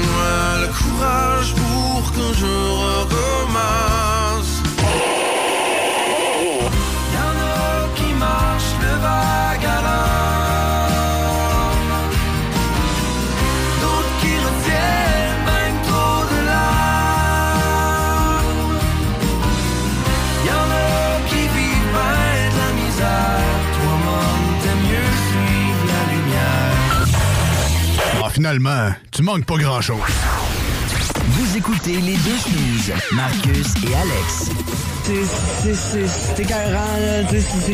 le courage pour que je finalement, tu manques pas grand-chose. Vous écoutez les deux snooze, Marcus et Alex. C'est- c'est- c'est- écœurant, là.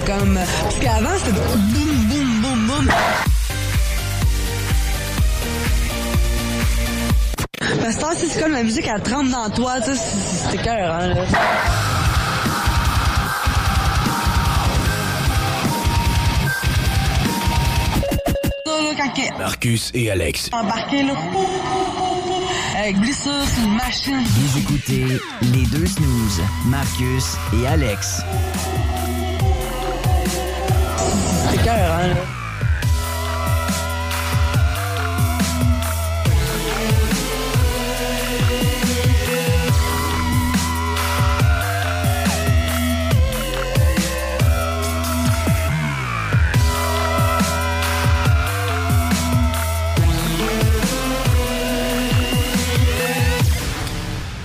Comme. Parce qu'avant, c'était boum, boum, boum, boum. Parce que c'est comme la musique, elle trempe dans toi, tu sais. c'est- C'est écœurant, là. Quand Marcus et Alex. embarqué, là. Avec blessure sur une machine. Vous écoutez les deux snooze, Marcus et Alex. C'est écœurant, là.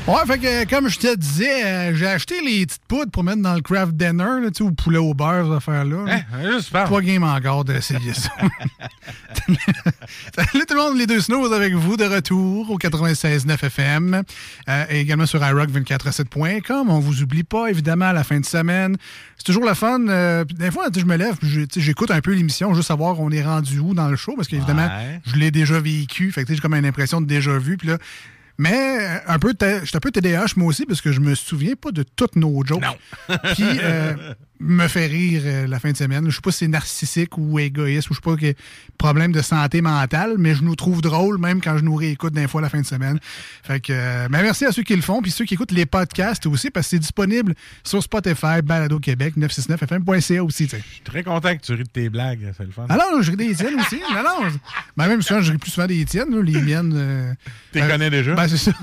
Ouais, fait que comme je te disais, euh, j'ai acheté les petites poudres pour mettre dans le craft dinner, là, au poulet au beurre, ces affaires-là. là. Hein, j'espère. Pas game encore d'essayer ça. Salut tout le monde, les deux snows avec vous de retour au 96.9 FM euh, et également sur iRock247.com. On vous oublie pas, évidemment, à la fin de semaine. C'est toujours le fun. euh, des fois, je me lève, puis je- tu sais, j'écoute un peu l'émission, juste savoir on est rendu où dans le show, parce qu'évidemment, Ouais. je l'ai déjà vécu. Fait que tu sais, j'ai comme une impression de déjà vu. Puis là, mais euh, un peu, ta- j'étais un peu TDAH moi aussi parce que je me souviens pas de toutes nos jokes. Non. Puis euh, me fait rire euh, la fin de semaine. Je sais pas si c'est narcissique ou égoïste ou je sais pas que problème de santé mentale, mais je nous trouve drôle même quand je nous réécoute d'un fois la fin de semaine. Fait que euh, mais merci à ceux qui le font puis ceux qui écoutent les podcasts aussi parce que c'est disponible sur Spotify, Balado Québec, 969fm.ca aussi. tu. Je suis très content que tu ris de tes blagues, c'est le fun. Ah non, je ris des tiennes aussi. Non, Ben, même souvent, je ris plus souvent des tiennes, les miennes. euh, T'es ben- connais déjà? Ben, c'est ça.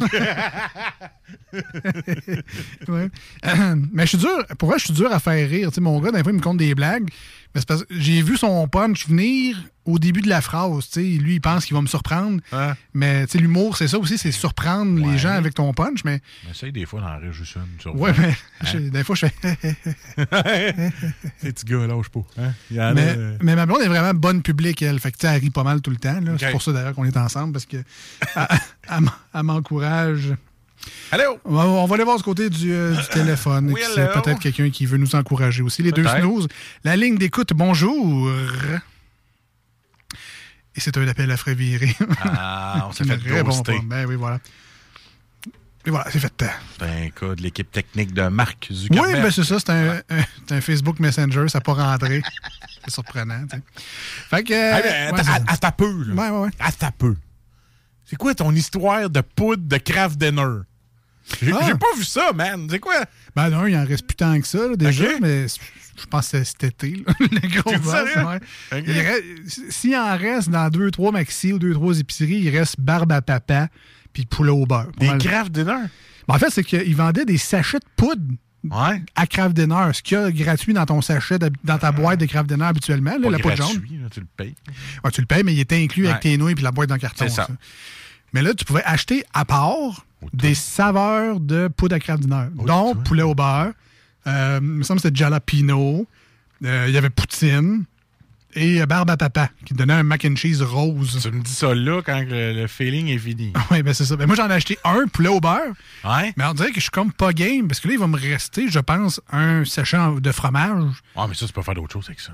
Ouais. Mais je suis dur, pour vrai, je suis dur à faire rire. Tu sais, mon gars, des fois, il me compte des blagues. Mais c'est parce que j'ai vu son punch venir au début de la phrase. Tu sais, lui, il pense qu'il va me surprendre. Mais l'humour, c'est ça aussi, c'est surprendre les gens avec ton punch. Mais Essaye des fois d'en rire juste une. vingt. mais Hein? des fois, je fais. Ces petits gars, lâche pas. Hein? A, Mais, euh, mais ma blonde est vraiment bonne publique, elle. Fait que, elle rit pas mal tout le temps. C'est pour ça, d'ailleurs, qu'on est ensemble, parce que elle m'encourage. Allô? On va, aller voir ce côté du, euh, du téléphone. Oui, c'est peut-être quelqu'un qui veut nous encourager aussi. Les deux snooze. La ligne d'écoute, bonjour. Et c'est un appel à viré. Ah, on s'est fait ghoster. Ben oui, voilà. Et voilà, c'est fait. C'est un cas de l'équipe technique de Marc Oui, Zuckerberg. ben c'est ça, c'est un, un- c'est un Facebook Messenger, ça n'a pas rentré. c'est surprenant, tu sais. Fait que. Ben, ouais, à, à ta peu, là. Ouais, ouais, ouais. À ta peu. C'est quoi ton histoire de poudre de craft dinner? J'ai Ah. j'ai pas vu ça, man. C'est quoi? Ben non, il en reste plus tant que ça, là, déjà, mais je pense que c'est cet été, là, le gros boss, ouais. S'il en reste dans deux, trois maxi ou deux, trois épiceries, il reste barbe à papa puis poulet au beurre. Des craft dinner? Ben, en fait, c'est qu'ils vendaient des sachets de poudre à Craft Dinner, ce qu'il y a gratuit dans ton sachet, de- dans ta boîte de Craft Dinner habituellement, là, Pas la poudre jaune. gratuit, là, tu le payes. Ouais, tu le payes, mais il était inclus avec Ouais. tes nouilles et la boîte en carton. C'est ça. ça. Mais là, tu pouvais acheter à part des saveurs de poudre à Dinner. Donc, poulet au beurre, euh, il me semble que c'était jalapeno, euh, il y avait poutine et euh, barbe à papa qui donnait un mac and cheese rose. Tu me dis ça là quand le, le feeling est fini. Oui, ben c'est ça. Ben, moi, j'en ai acheté un poulet au beurre. Ouais? Mais on dirait que je suis comme pas game parce que là, il va me rester, je pense, un sachet de fromage. Ah, mais ça, tu peux faire d'autres choses avec ça.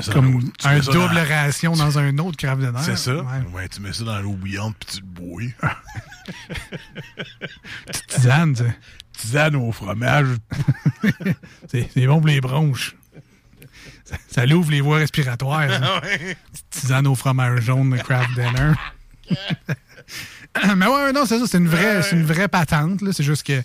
Ça Comme dans un double dans- ration dans un autre craft dinner. C'est ça? Ouais. Ouais. tu mets ça dans l'eau bouillante puis tu le bois. Petite tisane, tu sais. Tisane au fromage. C'est c'est bon pour les bronches. Ça, ça l'ouvre les voies respiratoires. ça. Ouais. Petite tisane au fromage jaune de craft dinner. Mais ouais, non, c'est ça. C'est une vraie, c'est une vraie patente. là. C'est juste que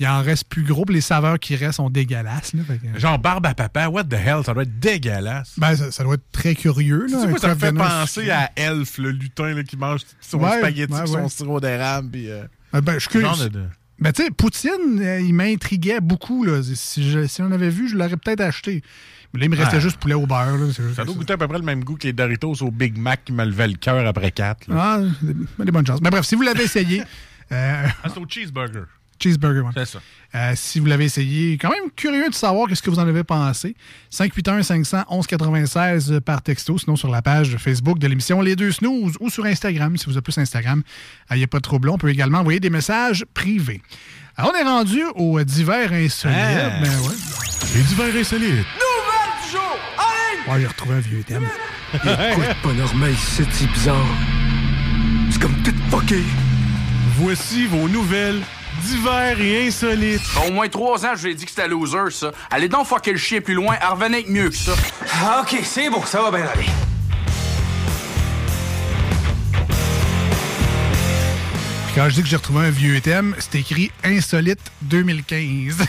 il en reste plus gros. puis les saveurs qui restent sont dégueulasses. là. Fait que- Genre barbe à papa, what the hell, ça doit être dégueulasse. Ben, ça, ça doit être très curieux. Là, moi, ça me fait penser à Elf, le lutin là, qui mange son Ouais, spaghetti ouais, son sirop d'érable. Puis, euh, Ben, ben, je suis Ben, tu sais, Poutine, euh, il m'intriguait beaucoup. Là. Si, je- si on avait vu, je l'aurais peut-être acheté. Mais là, il me restait Ah. juste poulet au beurre. là. Ça doit goûter à peu près le même goût que les Doritos au Big Mac qui me levait le cœur après 4. Ah, des, des bonnes chances. Mais bref, si vous l'avez essayé, euh, Ah, c'est au cheeseburger. Cheeseburger, ouais. C'est ça. Euh, si vous l'avez essayé, quand même curieux de savoir qu'est-ce que vous en avez pensé. 581-500-1196 par texto, sinon sur la page Facebook de l'émission Les Deux Snooze ou sur Instagram, si vous avez plus Instagram. Il n'y a pas de trouble. On peut également envoyer des messages privés. Alors, on est rendu aux divers insolites. Ah. Ben ouais. Les divers insolites. Nouvelle du jour! Allez! Ouais, j'ai retrouvé un vieux thème. Écoute, pas normal c'est bizarre. C'est comme tout fucké. Voici vos nouvelles divers et insolites. Au moins trois ans, je lui ai dit que c'était loser, ça. Allez donc fucker le chien plus loin, revenait avec mieux que ça. Ah, ok, c'est bon, ça va bien aller. Puis quand je dis que j'ai retrouvé un vieux thème, c'est écrit Insolite 2015.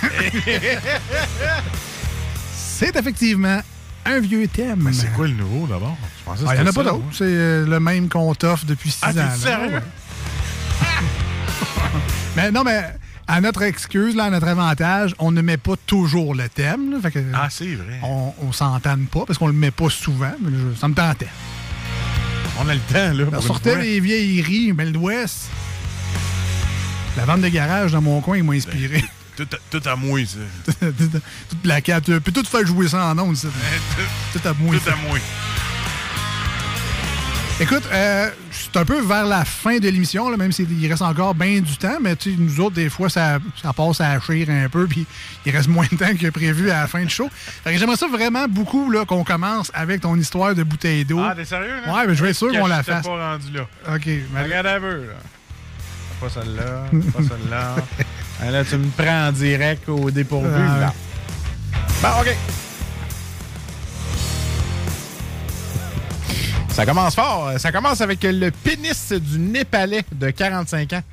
c'est effectivement un vieux thème. Mais c'est quoi le nouveau d'abord? Je pensais que Ah, Il n'y en a pas d'autre. C'est euh, le même qu'on t'offre depuis six Ah, ans. sérieux? Mais non, mais à notre excuse, là, à notre avantage, on ne met pas toujours le thème. là. Fait que, Ah, c'est vrai. On, on s'entende pas parce qu'on le met pas souvent. Mais je- ça me tentait. On a le temps, là. On sortait les vieilleries, mais l'Ouest. La vente de garage dans mon coin, il m'a inspiré. Tout, à- tout à moi, ça. Toute la carte. Puis tout faire jouer ça en ondes, ça. Tout à moi. Tout à moi. Écoute, euh, c'est un peu vers la fin de l'émission, là, même s'il reste encore bien du temps, mais tu sais, nous autres, des fois, ça, ça passe à chire un peu, puis il reste moins de temps que prévu à la fin du show. Fait que j'aimerais ça vraiment beaucoup là, qu'on commence avec ton histoire de bouteille d'eau. Ah, t'es sérieux, là? Ouais, mais je vais être sûr qu'on la fasse. pas rendu là. OK. mais- Regarde un peu, là. Pas celle-là, pas celle-là. Ah, là, tu me prends en direct au dépourvu, là. Bon, OK. Ça commence fort. Ça commence avec le pénis du Népalais de 45 ans.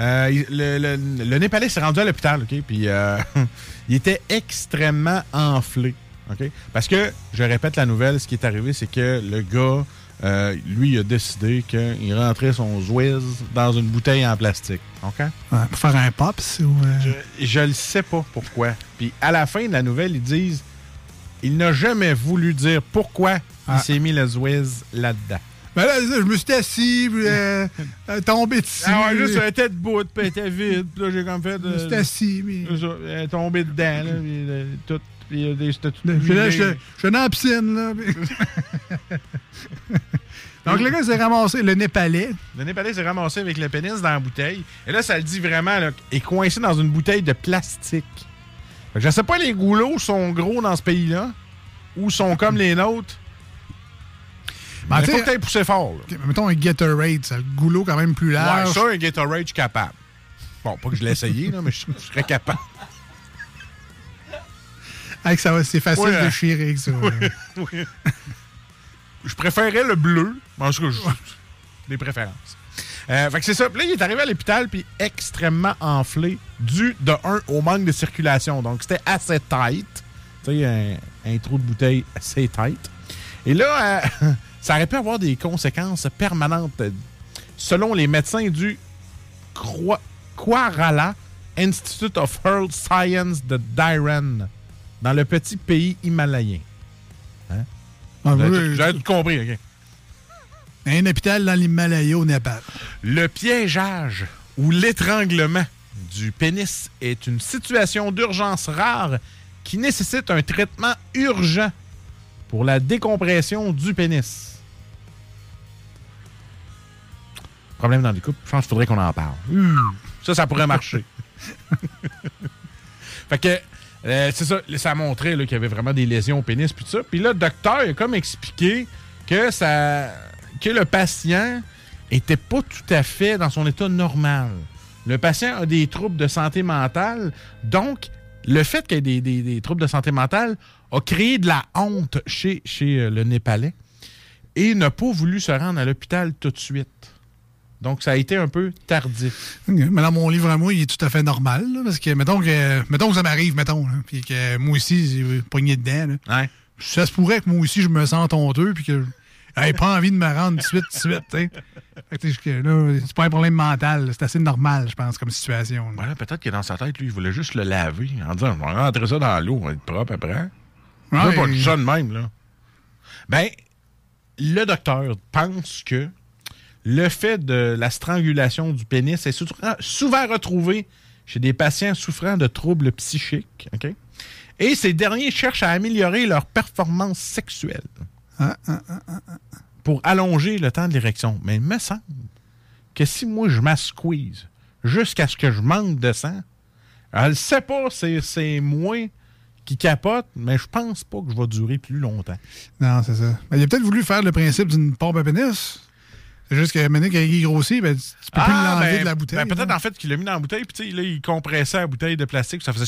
Euh, le, le- le Népalais s'est rendu à l'hôpital, OK? Puis euh, il était extrêmement enflé, OK? Parce que, je répète la nouvelle, ce qui est arrivé, c'est que le gars, euh, lui, il a décidé qu'il rentrait son Zwiz dans une bouteille en plastique, OK? Ouais, pour faire un pops ou. euh, Je, je le sais pas pourquoi. Puis à la fin de la nouvelle, ils disent il n'a jamais voulu dire pourquoi Ah. il s'est mis le Zwiz là-dedans. Ben là, je me suis assis, puis euh, euh, tombé dessus. Ah ouais, juste, elle était debout, puis elle était vide. Puis là, j'ai comme fait. Je me suis assis, mais. Elle est tombée dedans, là, puis euh, tout. Puis euh, tout. Je suis là, huilé. je je suis dans la piscine, là. puis- Donc, le gars s'est ramassé, le Népalais. Le Népalais s'est ramassé avec le pénis dans la bouteille. Et là, ça le dit vraiment, là, est coincé dans une bouteille de plastique. Je sais pas, les goulots sont gros dans ce pays-là, ou sont comme les nôtres. Ben, Mais tu faut sais- que poussé fort, là. Mettons un Gatorade, a le goulot quand même plus large. Ouais, ça, un Gatorade, je suis capable. Bon, pas que je l'ai essayé, là, mais je je serais capable. Hey, c'est facile Ouais, de chier avec ça. Oui. Je préférais le bleu, en tout cas, je- des préférences. Euh, fait que c'est ça. Puis là, il est arrivé à l'hôpital, puis extrêmement enflé, dû, de un, au manque de circulation. Donc, c'était assez tight. Tu sais, un, un trou de bouteille assez tight. Et là, euh, ça aurait pu avoir des conséquences permanentes. Selon les médecins du Koirala Institute of Health Science de Dhahran, dans le petit pays himalayen. Hein? Ah, oui, tout compris, OK? Un hôpital dans l'Himalaya au Népal. Le piégeage ou l'étranglement du pénis est une situation d'urgence rare qui nécessite un traitement urgent pour la décompression du pénis. Problème dans les couples, je pense qu'il faudrait qu'on en parle. Ça, ça pourrait marcher. fait que, Euh, c'est ça, ça montrait qu'il y avait vraiment des lésions au pénis puis tout ça. Puis là, le docteur il a comme expliqué que ça que le patient était pas tout à fait dans son état normal. Le patient a des troubles de santé mentale, donc le fait qu'il y ait des, des- des troubles de santé mentale a créé de la honte chez, chez euh, le Népalais et n'a pas voulu se rendre à l'hôpital tout de suite. Donc, ça a été un peu tardif. Mais dans mon livre à moi, il est tout à fait normal. là, parce que, mettons que, mettons que ça m'arrive, mettons, là, puis que moi aussi, j'ai pogné dedans. là. Ça se pourrait que moi aussi, je me sente honteux, puis que j'ai pas envie de me rendre tout de suite, tout de suite. là, c'est pas un problème mental. là, C'est assez normal, je pense, comme situation. là. Voilà, peut-être que dans sa tête, lui, il voulait juste le laver en disant Je vais rentrer ça dans l'eau, on va être propre après. Ouais, Ouais, pas et- ça de même, là. Ben, le docteur pense que le fait de la strangulation du pénis est sou- souvent retrouvé chez des patients souffrant de troubles psychiques. Et ces derniers cherchent à améliorer leur performance sexuelle pour allonger le temps de l'érection. Mais il me semble que si moi je m'asqueeze jusqu'à ce que je manque de sang, elle sait pas, c'est, c'est moi qui capote, mais je pense pas que je vais durer plus longtemps. Non, c'est ça. Ben, il a peut-être voulu faire le principe d'une pompe à pénis. Juste que maintenant qu'il grossit, ben, tu tu peux plus l'enlever ben, de la bouteille. ben, peut-être en fait qu'il l'a mis dans la bouteille, puis tu sais, là, il compressait la bouteille de plastique, ça faisait.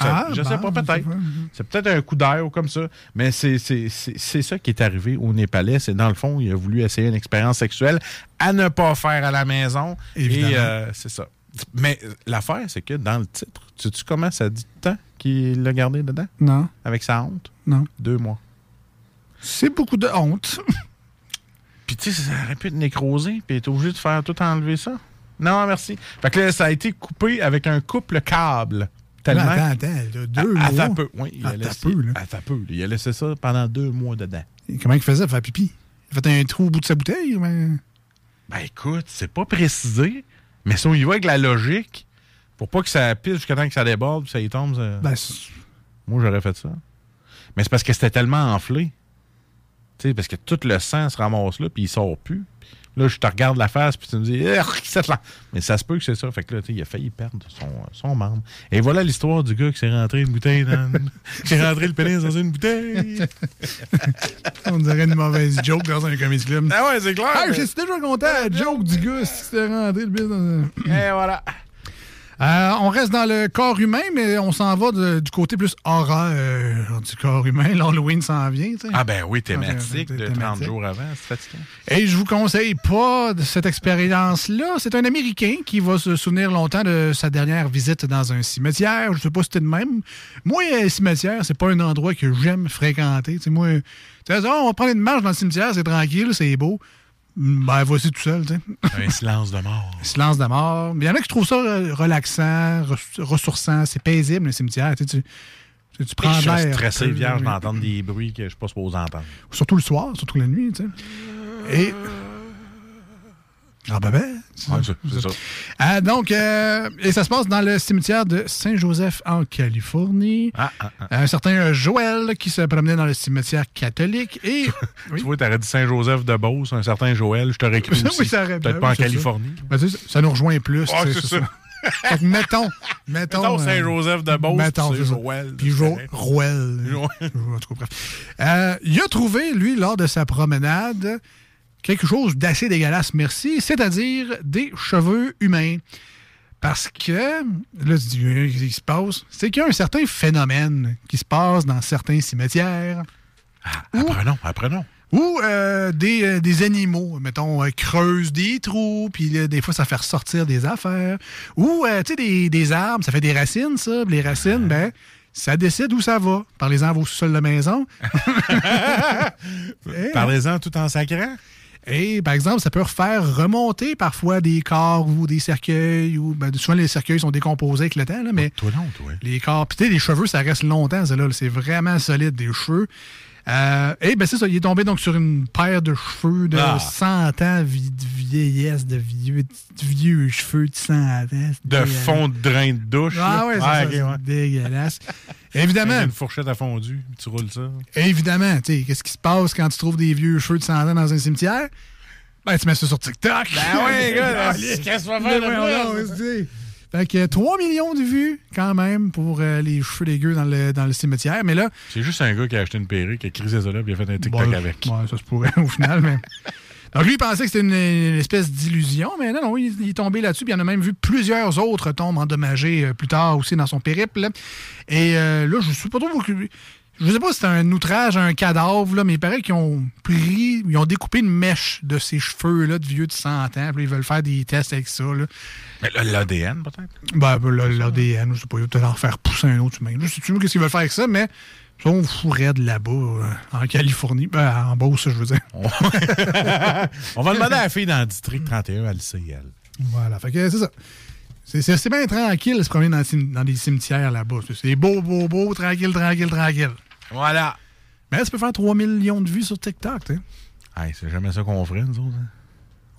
Ah, je sais pas, peut-être. C'est peut-être un coup d'air ou comme ça. Mais c'est ça qui est arrivé au Népalais. C'est dans le fond, il a voulu essayer une expérience sexuelle à ne pas faire à la maison. Évidemment. Et euh, c'est ça. Mais euh, l'affaire, c'est que dans le titre, tu sais comment ça dit de temps qu'il l'a gardé dedans? Non. Avec sa honte? Non. Deux mois. C'est beaucoup de honte. Puis tu sais, ça aurait pu être nécrosé, puis être obligé de faire tout enlever ça. Non, merci. Fait que là, ça a été coupé avec un couple câble. Tellement. Mais attends, attends, là, deux À- mois. Attends peu. Oui, il a Attends laissé, peu, là. peu. Il a laissé ça pendant deux mois dedans. Et Comment il faisait pour faire pipi? Il a fait un trou au bout de sa bouteille? Mais... Ben écoute, c'est pas précisé, mais si on y va avec la logique, pour pas que ça pisse jusqu'à temps que ça déborde, puis ça y tombe, ça- Ben, moi j'aurais fait ça. Mais c'est parce que c'était tellement enflé. Tu sais, parce que tout le sang se ramasse là, puis il sort plus. Là, je te regarde la face, puis tu me dis, là? Mais ça se peut que c'est ça. Fait que là, tu sais, il a failli perdre son, son membre. Et voilà l'histoire du gars qui s'est rentré une bouteille dans. qui s'est rentré le pénis dans une bouteille. On dirait une mauvaise joke dans un comédie club. Ah ouais, c'est clair. Ah, je suis déjà content, la joke du gars, si c'était rentré le bis dans un... Et voilà. Euh, on reste dans le corps humain, mais on s'en va de- du côté plus horreur du corps humain. L'Halloween s'en vient, tu sais. Ah ben oui, Ah, thématique de thématique. 30 jours avant, c'est fatigant. Et je vous conseille pas de cette expérience-là. C'est un Américain qui va se souvenir longtemps de sa dernière visite dans un cimetière. Je sais pas si c'était de même. Moi, un cimetière, c'est pas un endroit que j'aime fréquenter. Moi, Ah, on va prendre une marche dans le cimetière, c'est tranquille, c'est beau. Ben, voici tout seul, tu sais. Un silence de mort. Silence de mort. Il y en a qui trouvent ça euh, relaxant, res- ressourçant, c'est paisible, le cimetière. Tu, sais, tu, tu- prends je suis l'air. stressé, un vierge, d'entendre des bruits que je suis pas supposé entendre. Surtout le soir, surtout la nuit, tu sais. Et. Ah, ben, ben. Ouais. Ah, donc, euh, et ça se passe dans le cimetière de Saint-Joseph en Californie. Ah, ah, ah. Un certain euh, Joël qui se promenait dans le cimetière catholique et. Tu vois, t'aurais dit Saint-Joseph de Beauce, un certain Joël, je oui, ça aurait Peut-être pas oui, en ça. Californie. Ben, ça nous rejoint plus. Ah, c'est ça. Mettons, mettons. Mettons euh, Saint-Joseph de Beauce, mettons, c'est. Joël. Puis Jo-. Jo- En tout cas, bref. Euh, il a trouvé, lui, lors de sa promenade, quelque chose d'assez dégueulasse, merci, c'est-à-dire des cheveux humains. Parce que, là, tu dis, qu'est-ce qui se passe? C'est qu'il y a un certain phénomène qui se passe dans certains cimetières. Apprenons, apprenons. Où euh, des, euh, des animaux, mettons, euh, creusent des trous, puis des fois, ça fait ressortir des affaires. Ou, tu sais, des, des arbres, ça fait des racines, ça. Les racines, ben, ça décide où ça va. Parlez-en à vos sous-sols de maison. Eh, Parlez-en tout en sacrant. Et, par exemple, ça peut refaire remonter parfois des corps ou des cercueils. ou ben, Souvent, les cercueils sont décomposés avec le temps, là, mais Toi non, toi. les corps. Puis, tu sais, les cheveux, ça reste longtemps, ça, là. C'est vraiment solide, des cheveux. Euh, et ben c'est ça, il est tombé donc sur une paire de cheveux de Ah. 100 ans de vieillesse, de vieux, de vieux cheveux de 100 ans. De fond de drain de douche. Ah ouais, c'est Ah, ça, ok, c'est ouais. dégueulasse. Évidemment, Une fourchette à fondu, puis tu roules ça. évidemment, tu sais, qu'est-ce qui se passe quand tu trouves des vieux cheveux de 100 ans dans un cimetière? Ben, tu mets ça sur TikTok. Ben ouais, gars, qu'est-ce vas Mais faire de Fait que 3 millions de vues, quand même, pour euh, les cheveux dégueux dans le, dans le cimetière. Mais là, C'est juste un gars qui a acheté une perruque, qui a crisé ça là, puis il a fait un TikTok Bon, avec. ouais, ça se pourrait au final, mais. Donc lui, il pensait que c'était une, une espèce d'illusion, mais non, non, il, il est tombé là-dessus. Puis il en a même vu plusieurs autres tombes endommagées euh, plus tard aussi dans son périple. Et euh, là, je sais pas trop. Je sais pas si c'est un outrage à un cadavre, là, mais il paraît qu'ils ont pris, ils ont découpé une mèche de ses cheveux là, de vieux de 100 ans. Puis ils veulent faire des tests avec ça. Là. Mais l'ADN, peut-être? Ben, ben, l'ADN, je sais pas, il va peut-être en faire pousser un autre humain. Je sais plus qu'est-ce qu'ils veulent faire avec ça, mais ils sont fourrés de là-bas, euh, en Californie. Ben, en Beauce, je veux dire. On va demander à la fille dans le district 31, elle le sait, elle. Voilà, fait que c'est ça. C'est- bien tranquille se promener dans des cimetières là-bas. C'est beau, beau, beau, tranquille, tranquille, tranquille. Voilà. Mais là, ça peut faire 3 millions de vues sur TikTok, tu sais. Hey, c'est jamais ça qu'on ferait, nous autres. hein.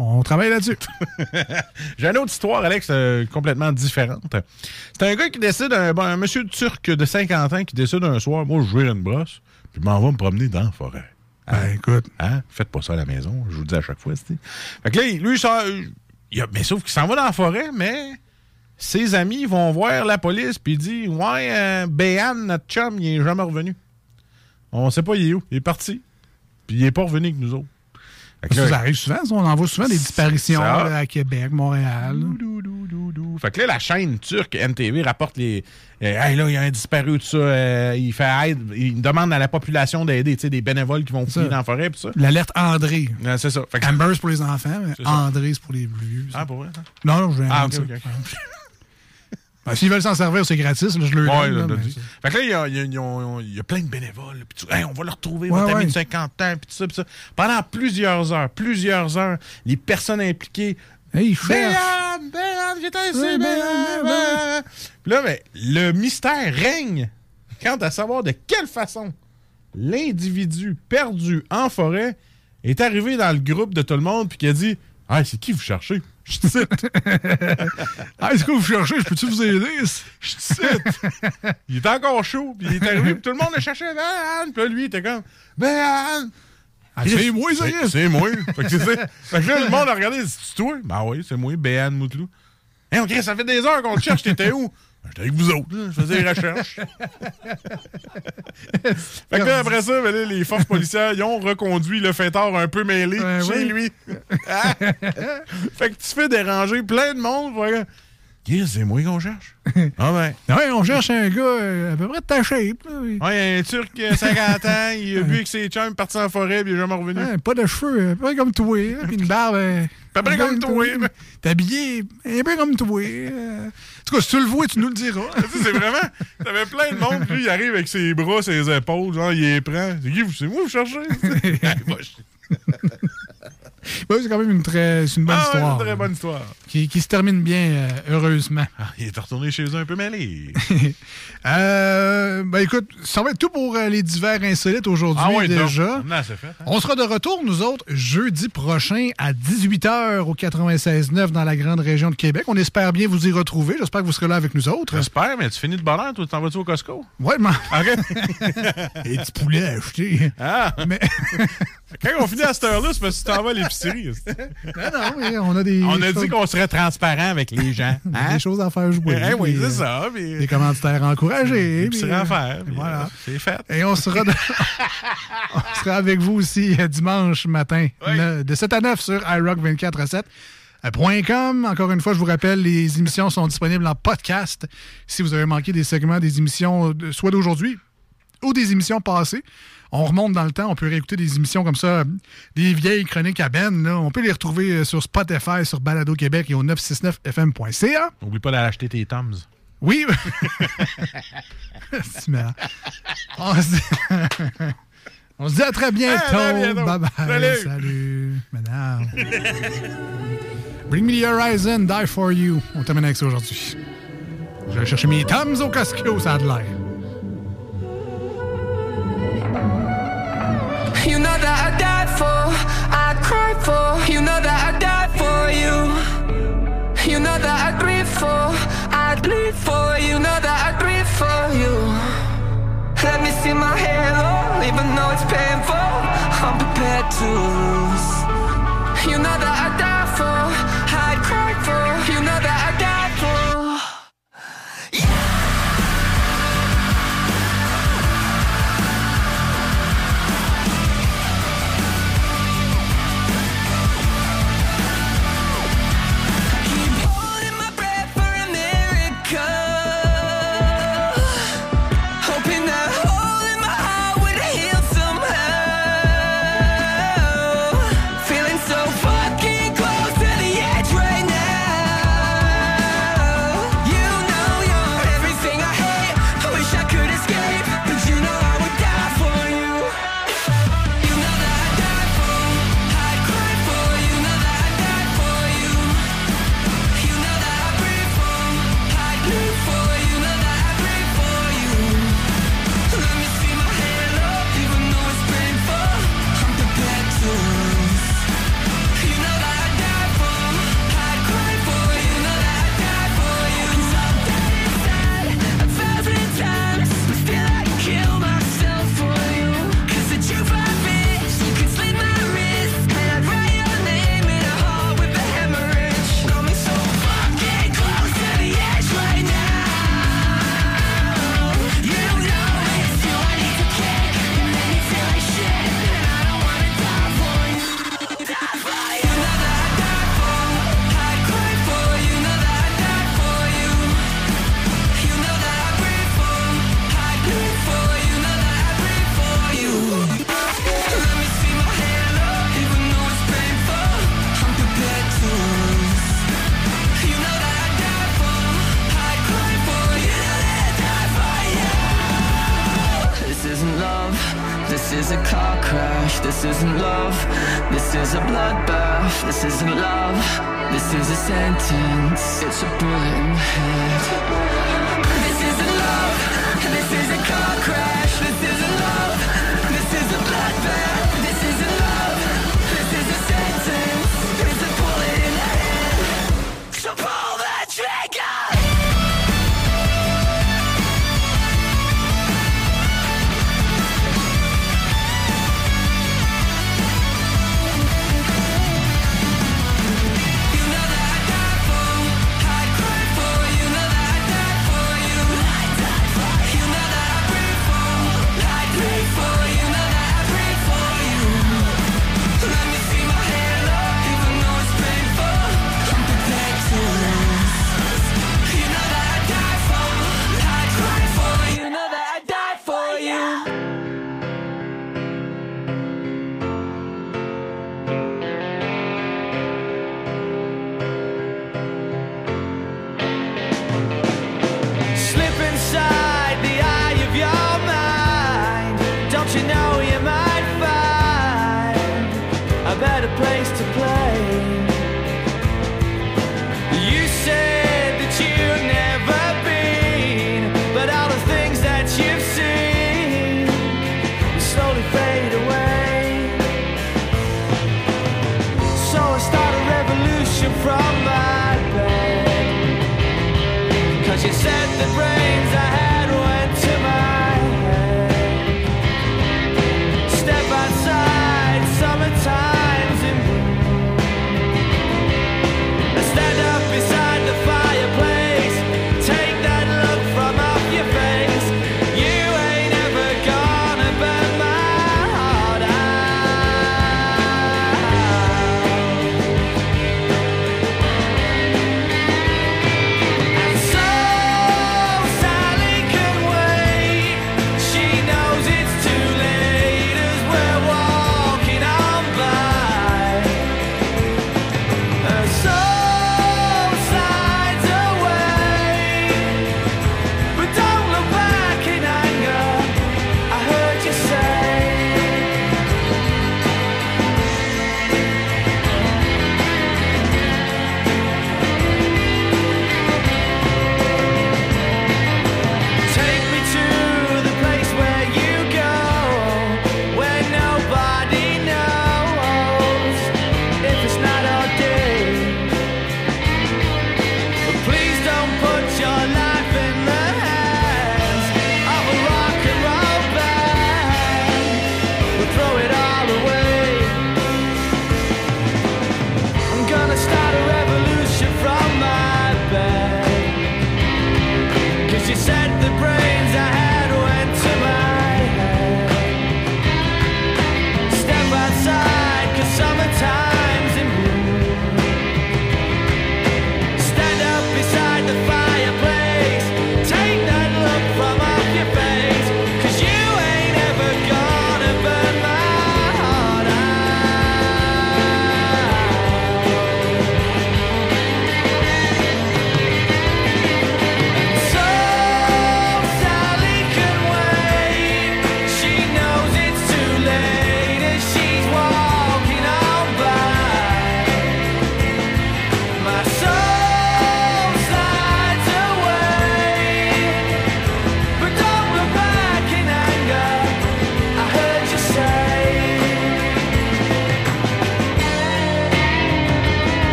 On travaille là-dessus. J'ai une autre histoire, Alex, euh, complètement différente. C'est un gars qui décide, un, bon, un monsieur turc de 50 ans qui décide un soir, moi, je vais une brosse, puis m'en vais me promener dans la forêt. Ben, écoute. Hein? Faites pas ça à la maison, je vous le dis à chaque fois. c'est- Fait que là, lui, il sort- il a- mais sauf qu'il s'en va dans la forêt, mais ses amis vont voir la police, puis il dit Ouais, euh, Béhan, notre chum, il est jamais revenu. On sait pas, il est où. Il est parti. Puis il est pas revenu avec nous autres. Fait que Ça, là- ça arrive souvent. ça. On en voit souvent des disparitions Ça. là, à Québec, Montréal. Fait que là, la chaîne turque NTV rapporte les. euh, hey, là, il y a un disparu, tout ça. euh, il fait aide. Il demande à la population d'aider, tu sais, des bénévoles qui vont fouiller dans la forêt, pis ça. L'alerte André. Ouais, c'est ça. Fait que- Amber, c'est pour les enfants, mais. André, c'est pour les plus vieux. ça. Ah, pour vrai, ça? Non, non, je vais Ah, rien ok, dire. ok, Ben, S'ils veulent s'en servir, c'est gratis. là, je le Ouais, là, là, mais Fait que là, il y a, y y y plein de bénévoles. Puis tu- hey, on va le retrouver, Ouais, votre ami ouais. de 50 ans, puis tout ça, puis ça. Pendant plusieurs heures, plusieurs heures, les personnes impliquées. Hey, j'étais ici. Puis là, ben, le mystère règne quant à savoir de quelle façon l'individu perdu en forêt est arrivé dans le groupe de tout le monde, puis qui a dit Ah, c'est qui vous cherchez Je te cite. Ah, est-ce que vous cherchez? Je peux-tu vous aider? Je te cite. il était encore chaud, puis il est arrivé, puis tout le monde le cherchait, Ben, puis là, lui, il était comme, Ben, Ah, c'est moi, ça, C'est- Chris. C'est moi. fait, que fait que là, le monde a regardé, c'est toi? Ben oui, c'est moi, Ben Moutlou. Hé, ok, ça fait des heures qu'on te cherche, t'étais où? Ben, J'étais avec vous autres, là. je faisais des recherches. fait que là, après ça, ben là, les forces policières, ils ont reconduit le fêteur un peu mêlé Ouais, chez lui. Fait que tu fais déranger plein de monde. Chris, c'est moi qu'on cherche. Ah ben. Ouais, on cherche un gars euh, à peu près de ta shape. là. Ouais, un Turc, euh, 50 ans, il a bu avec ses chums, parti en forêt, puis il est jamais revenu. Ouais, pas de cheveux, un peu comme toi. hein, Puis une barbe. euh, Pas près un peu comme toi. T'es habillé un peu comme toi. euh. En tout cas, si tu le vois, tu nous le diras. C'est vraiment. T'avais plein de monde, puis lui, il arrive avec ses bras, ses épaules, genre, il les prend. C'est qui, c'est moi, vous cherchez? C'est quand même une, très, une bonne Ah, histoire. c'est une très bonne histoire. Qui, qui se termine bien, euh, heureusement. Ah, il est retourné chez eux un peu mêlé. Euh, ben écoute, ça va être tout pour euh, les divers insolites aujourd'hui Ah donc, déjà. non, c'est fait. hein? On sera de retour, nous autres, jeudi prochain à 18h au 96.9 dans la grande région de Québec. On espère bien vous y retrouver. J'espère que vous serez là avec nous autres. J'espère, mais tu finis de bonheur, toi, t'en vas-tu au Costco? Ouais, mais... OK. Et petits poulets à acheter. Ah! Mais... Quand on finit à cette heure-là, c'est parce que tu t'en vas à l'épicerie. non, non, mais on a des. On a choses- dit qu'on serait transparent avec les gens. Hein? Des choses à faire jouer. Eh oui, Des, c'est euh, ça. puis- Des commanditaires encouragés. Des puis, euh, à faire. puis, Voilà. euh, C'est fait. Et on sera, de- on sera avec vous aussi euh, dimanche matin de 7 à 9 sur iRock 24 à 7. euh, point .com. Encore une fois, je vous rappelle, les émissions sont disponibles en podcast. Si vous avez manqué des segments des émissions, soit d'aujourd'hui ou des émissions passées, on remonte dans le temps, on peut réécouter des émissions comme ça, des vieilles chroniques à Ben. là. On peut les retrouver euh, sur Spotify, sur Balado Québec et au 969fm.ca. N'oublie pas d'aller acheter tes Toms. Oui. On se dit... On se dit à très bientôt. À bientôt. Bye bye. Salut. Salut. Madame. Bring me the horizon, die for you. On termine avec ça aujourd'hui. Je vais chercher mes Toms au Costco, ça a de l'air. You know that I died for, I cried for. You know that I died for you. You know that I grieve for, I bleed for. You know that I grieve for you. Let me see my halo, even though it's painful. I'm prepared to lose. You know that I died for.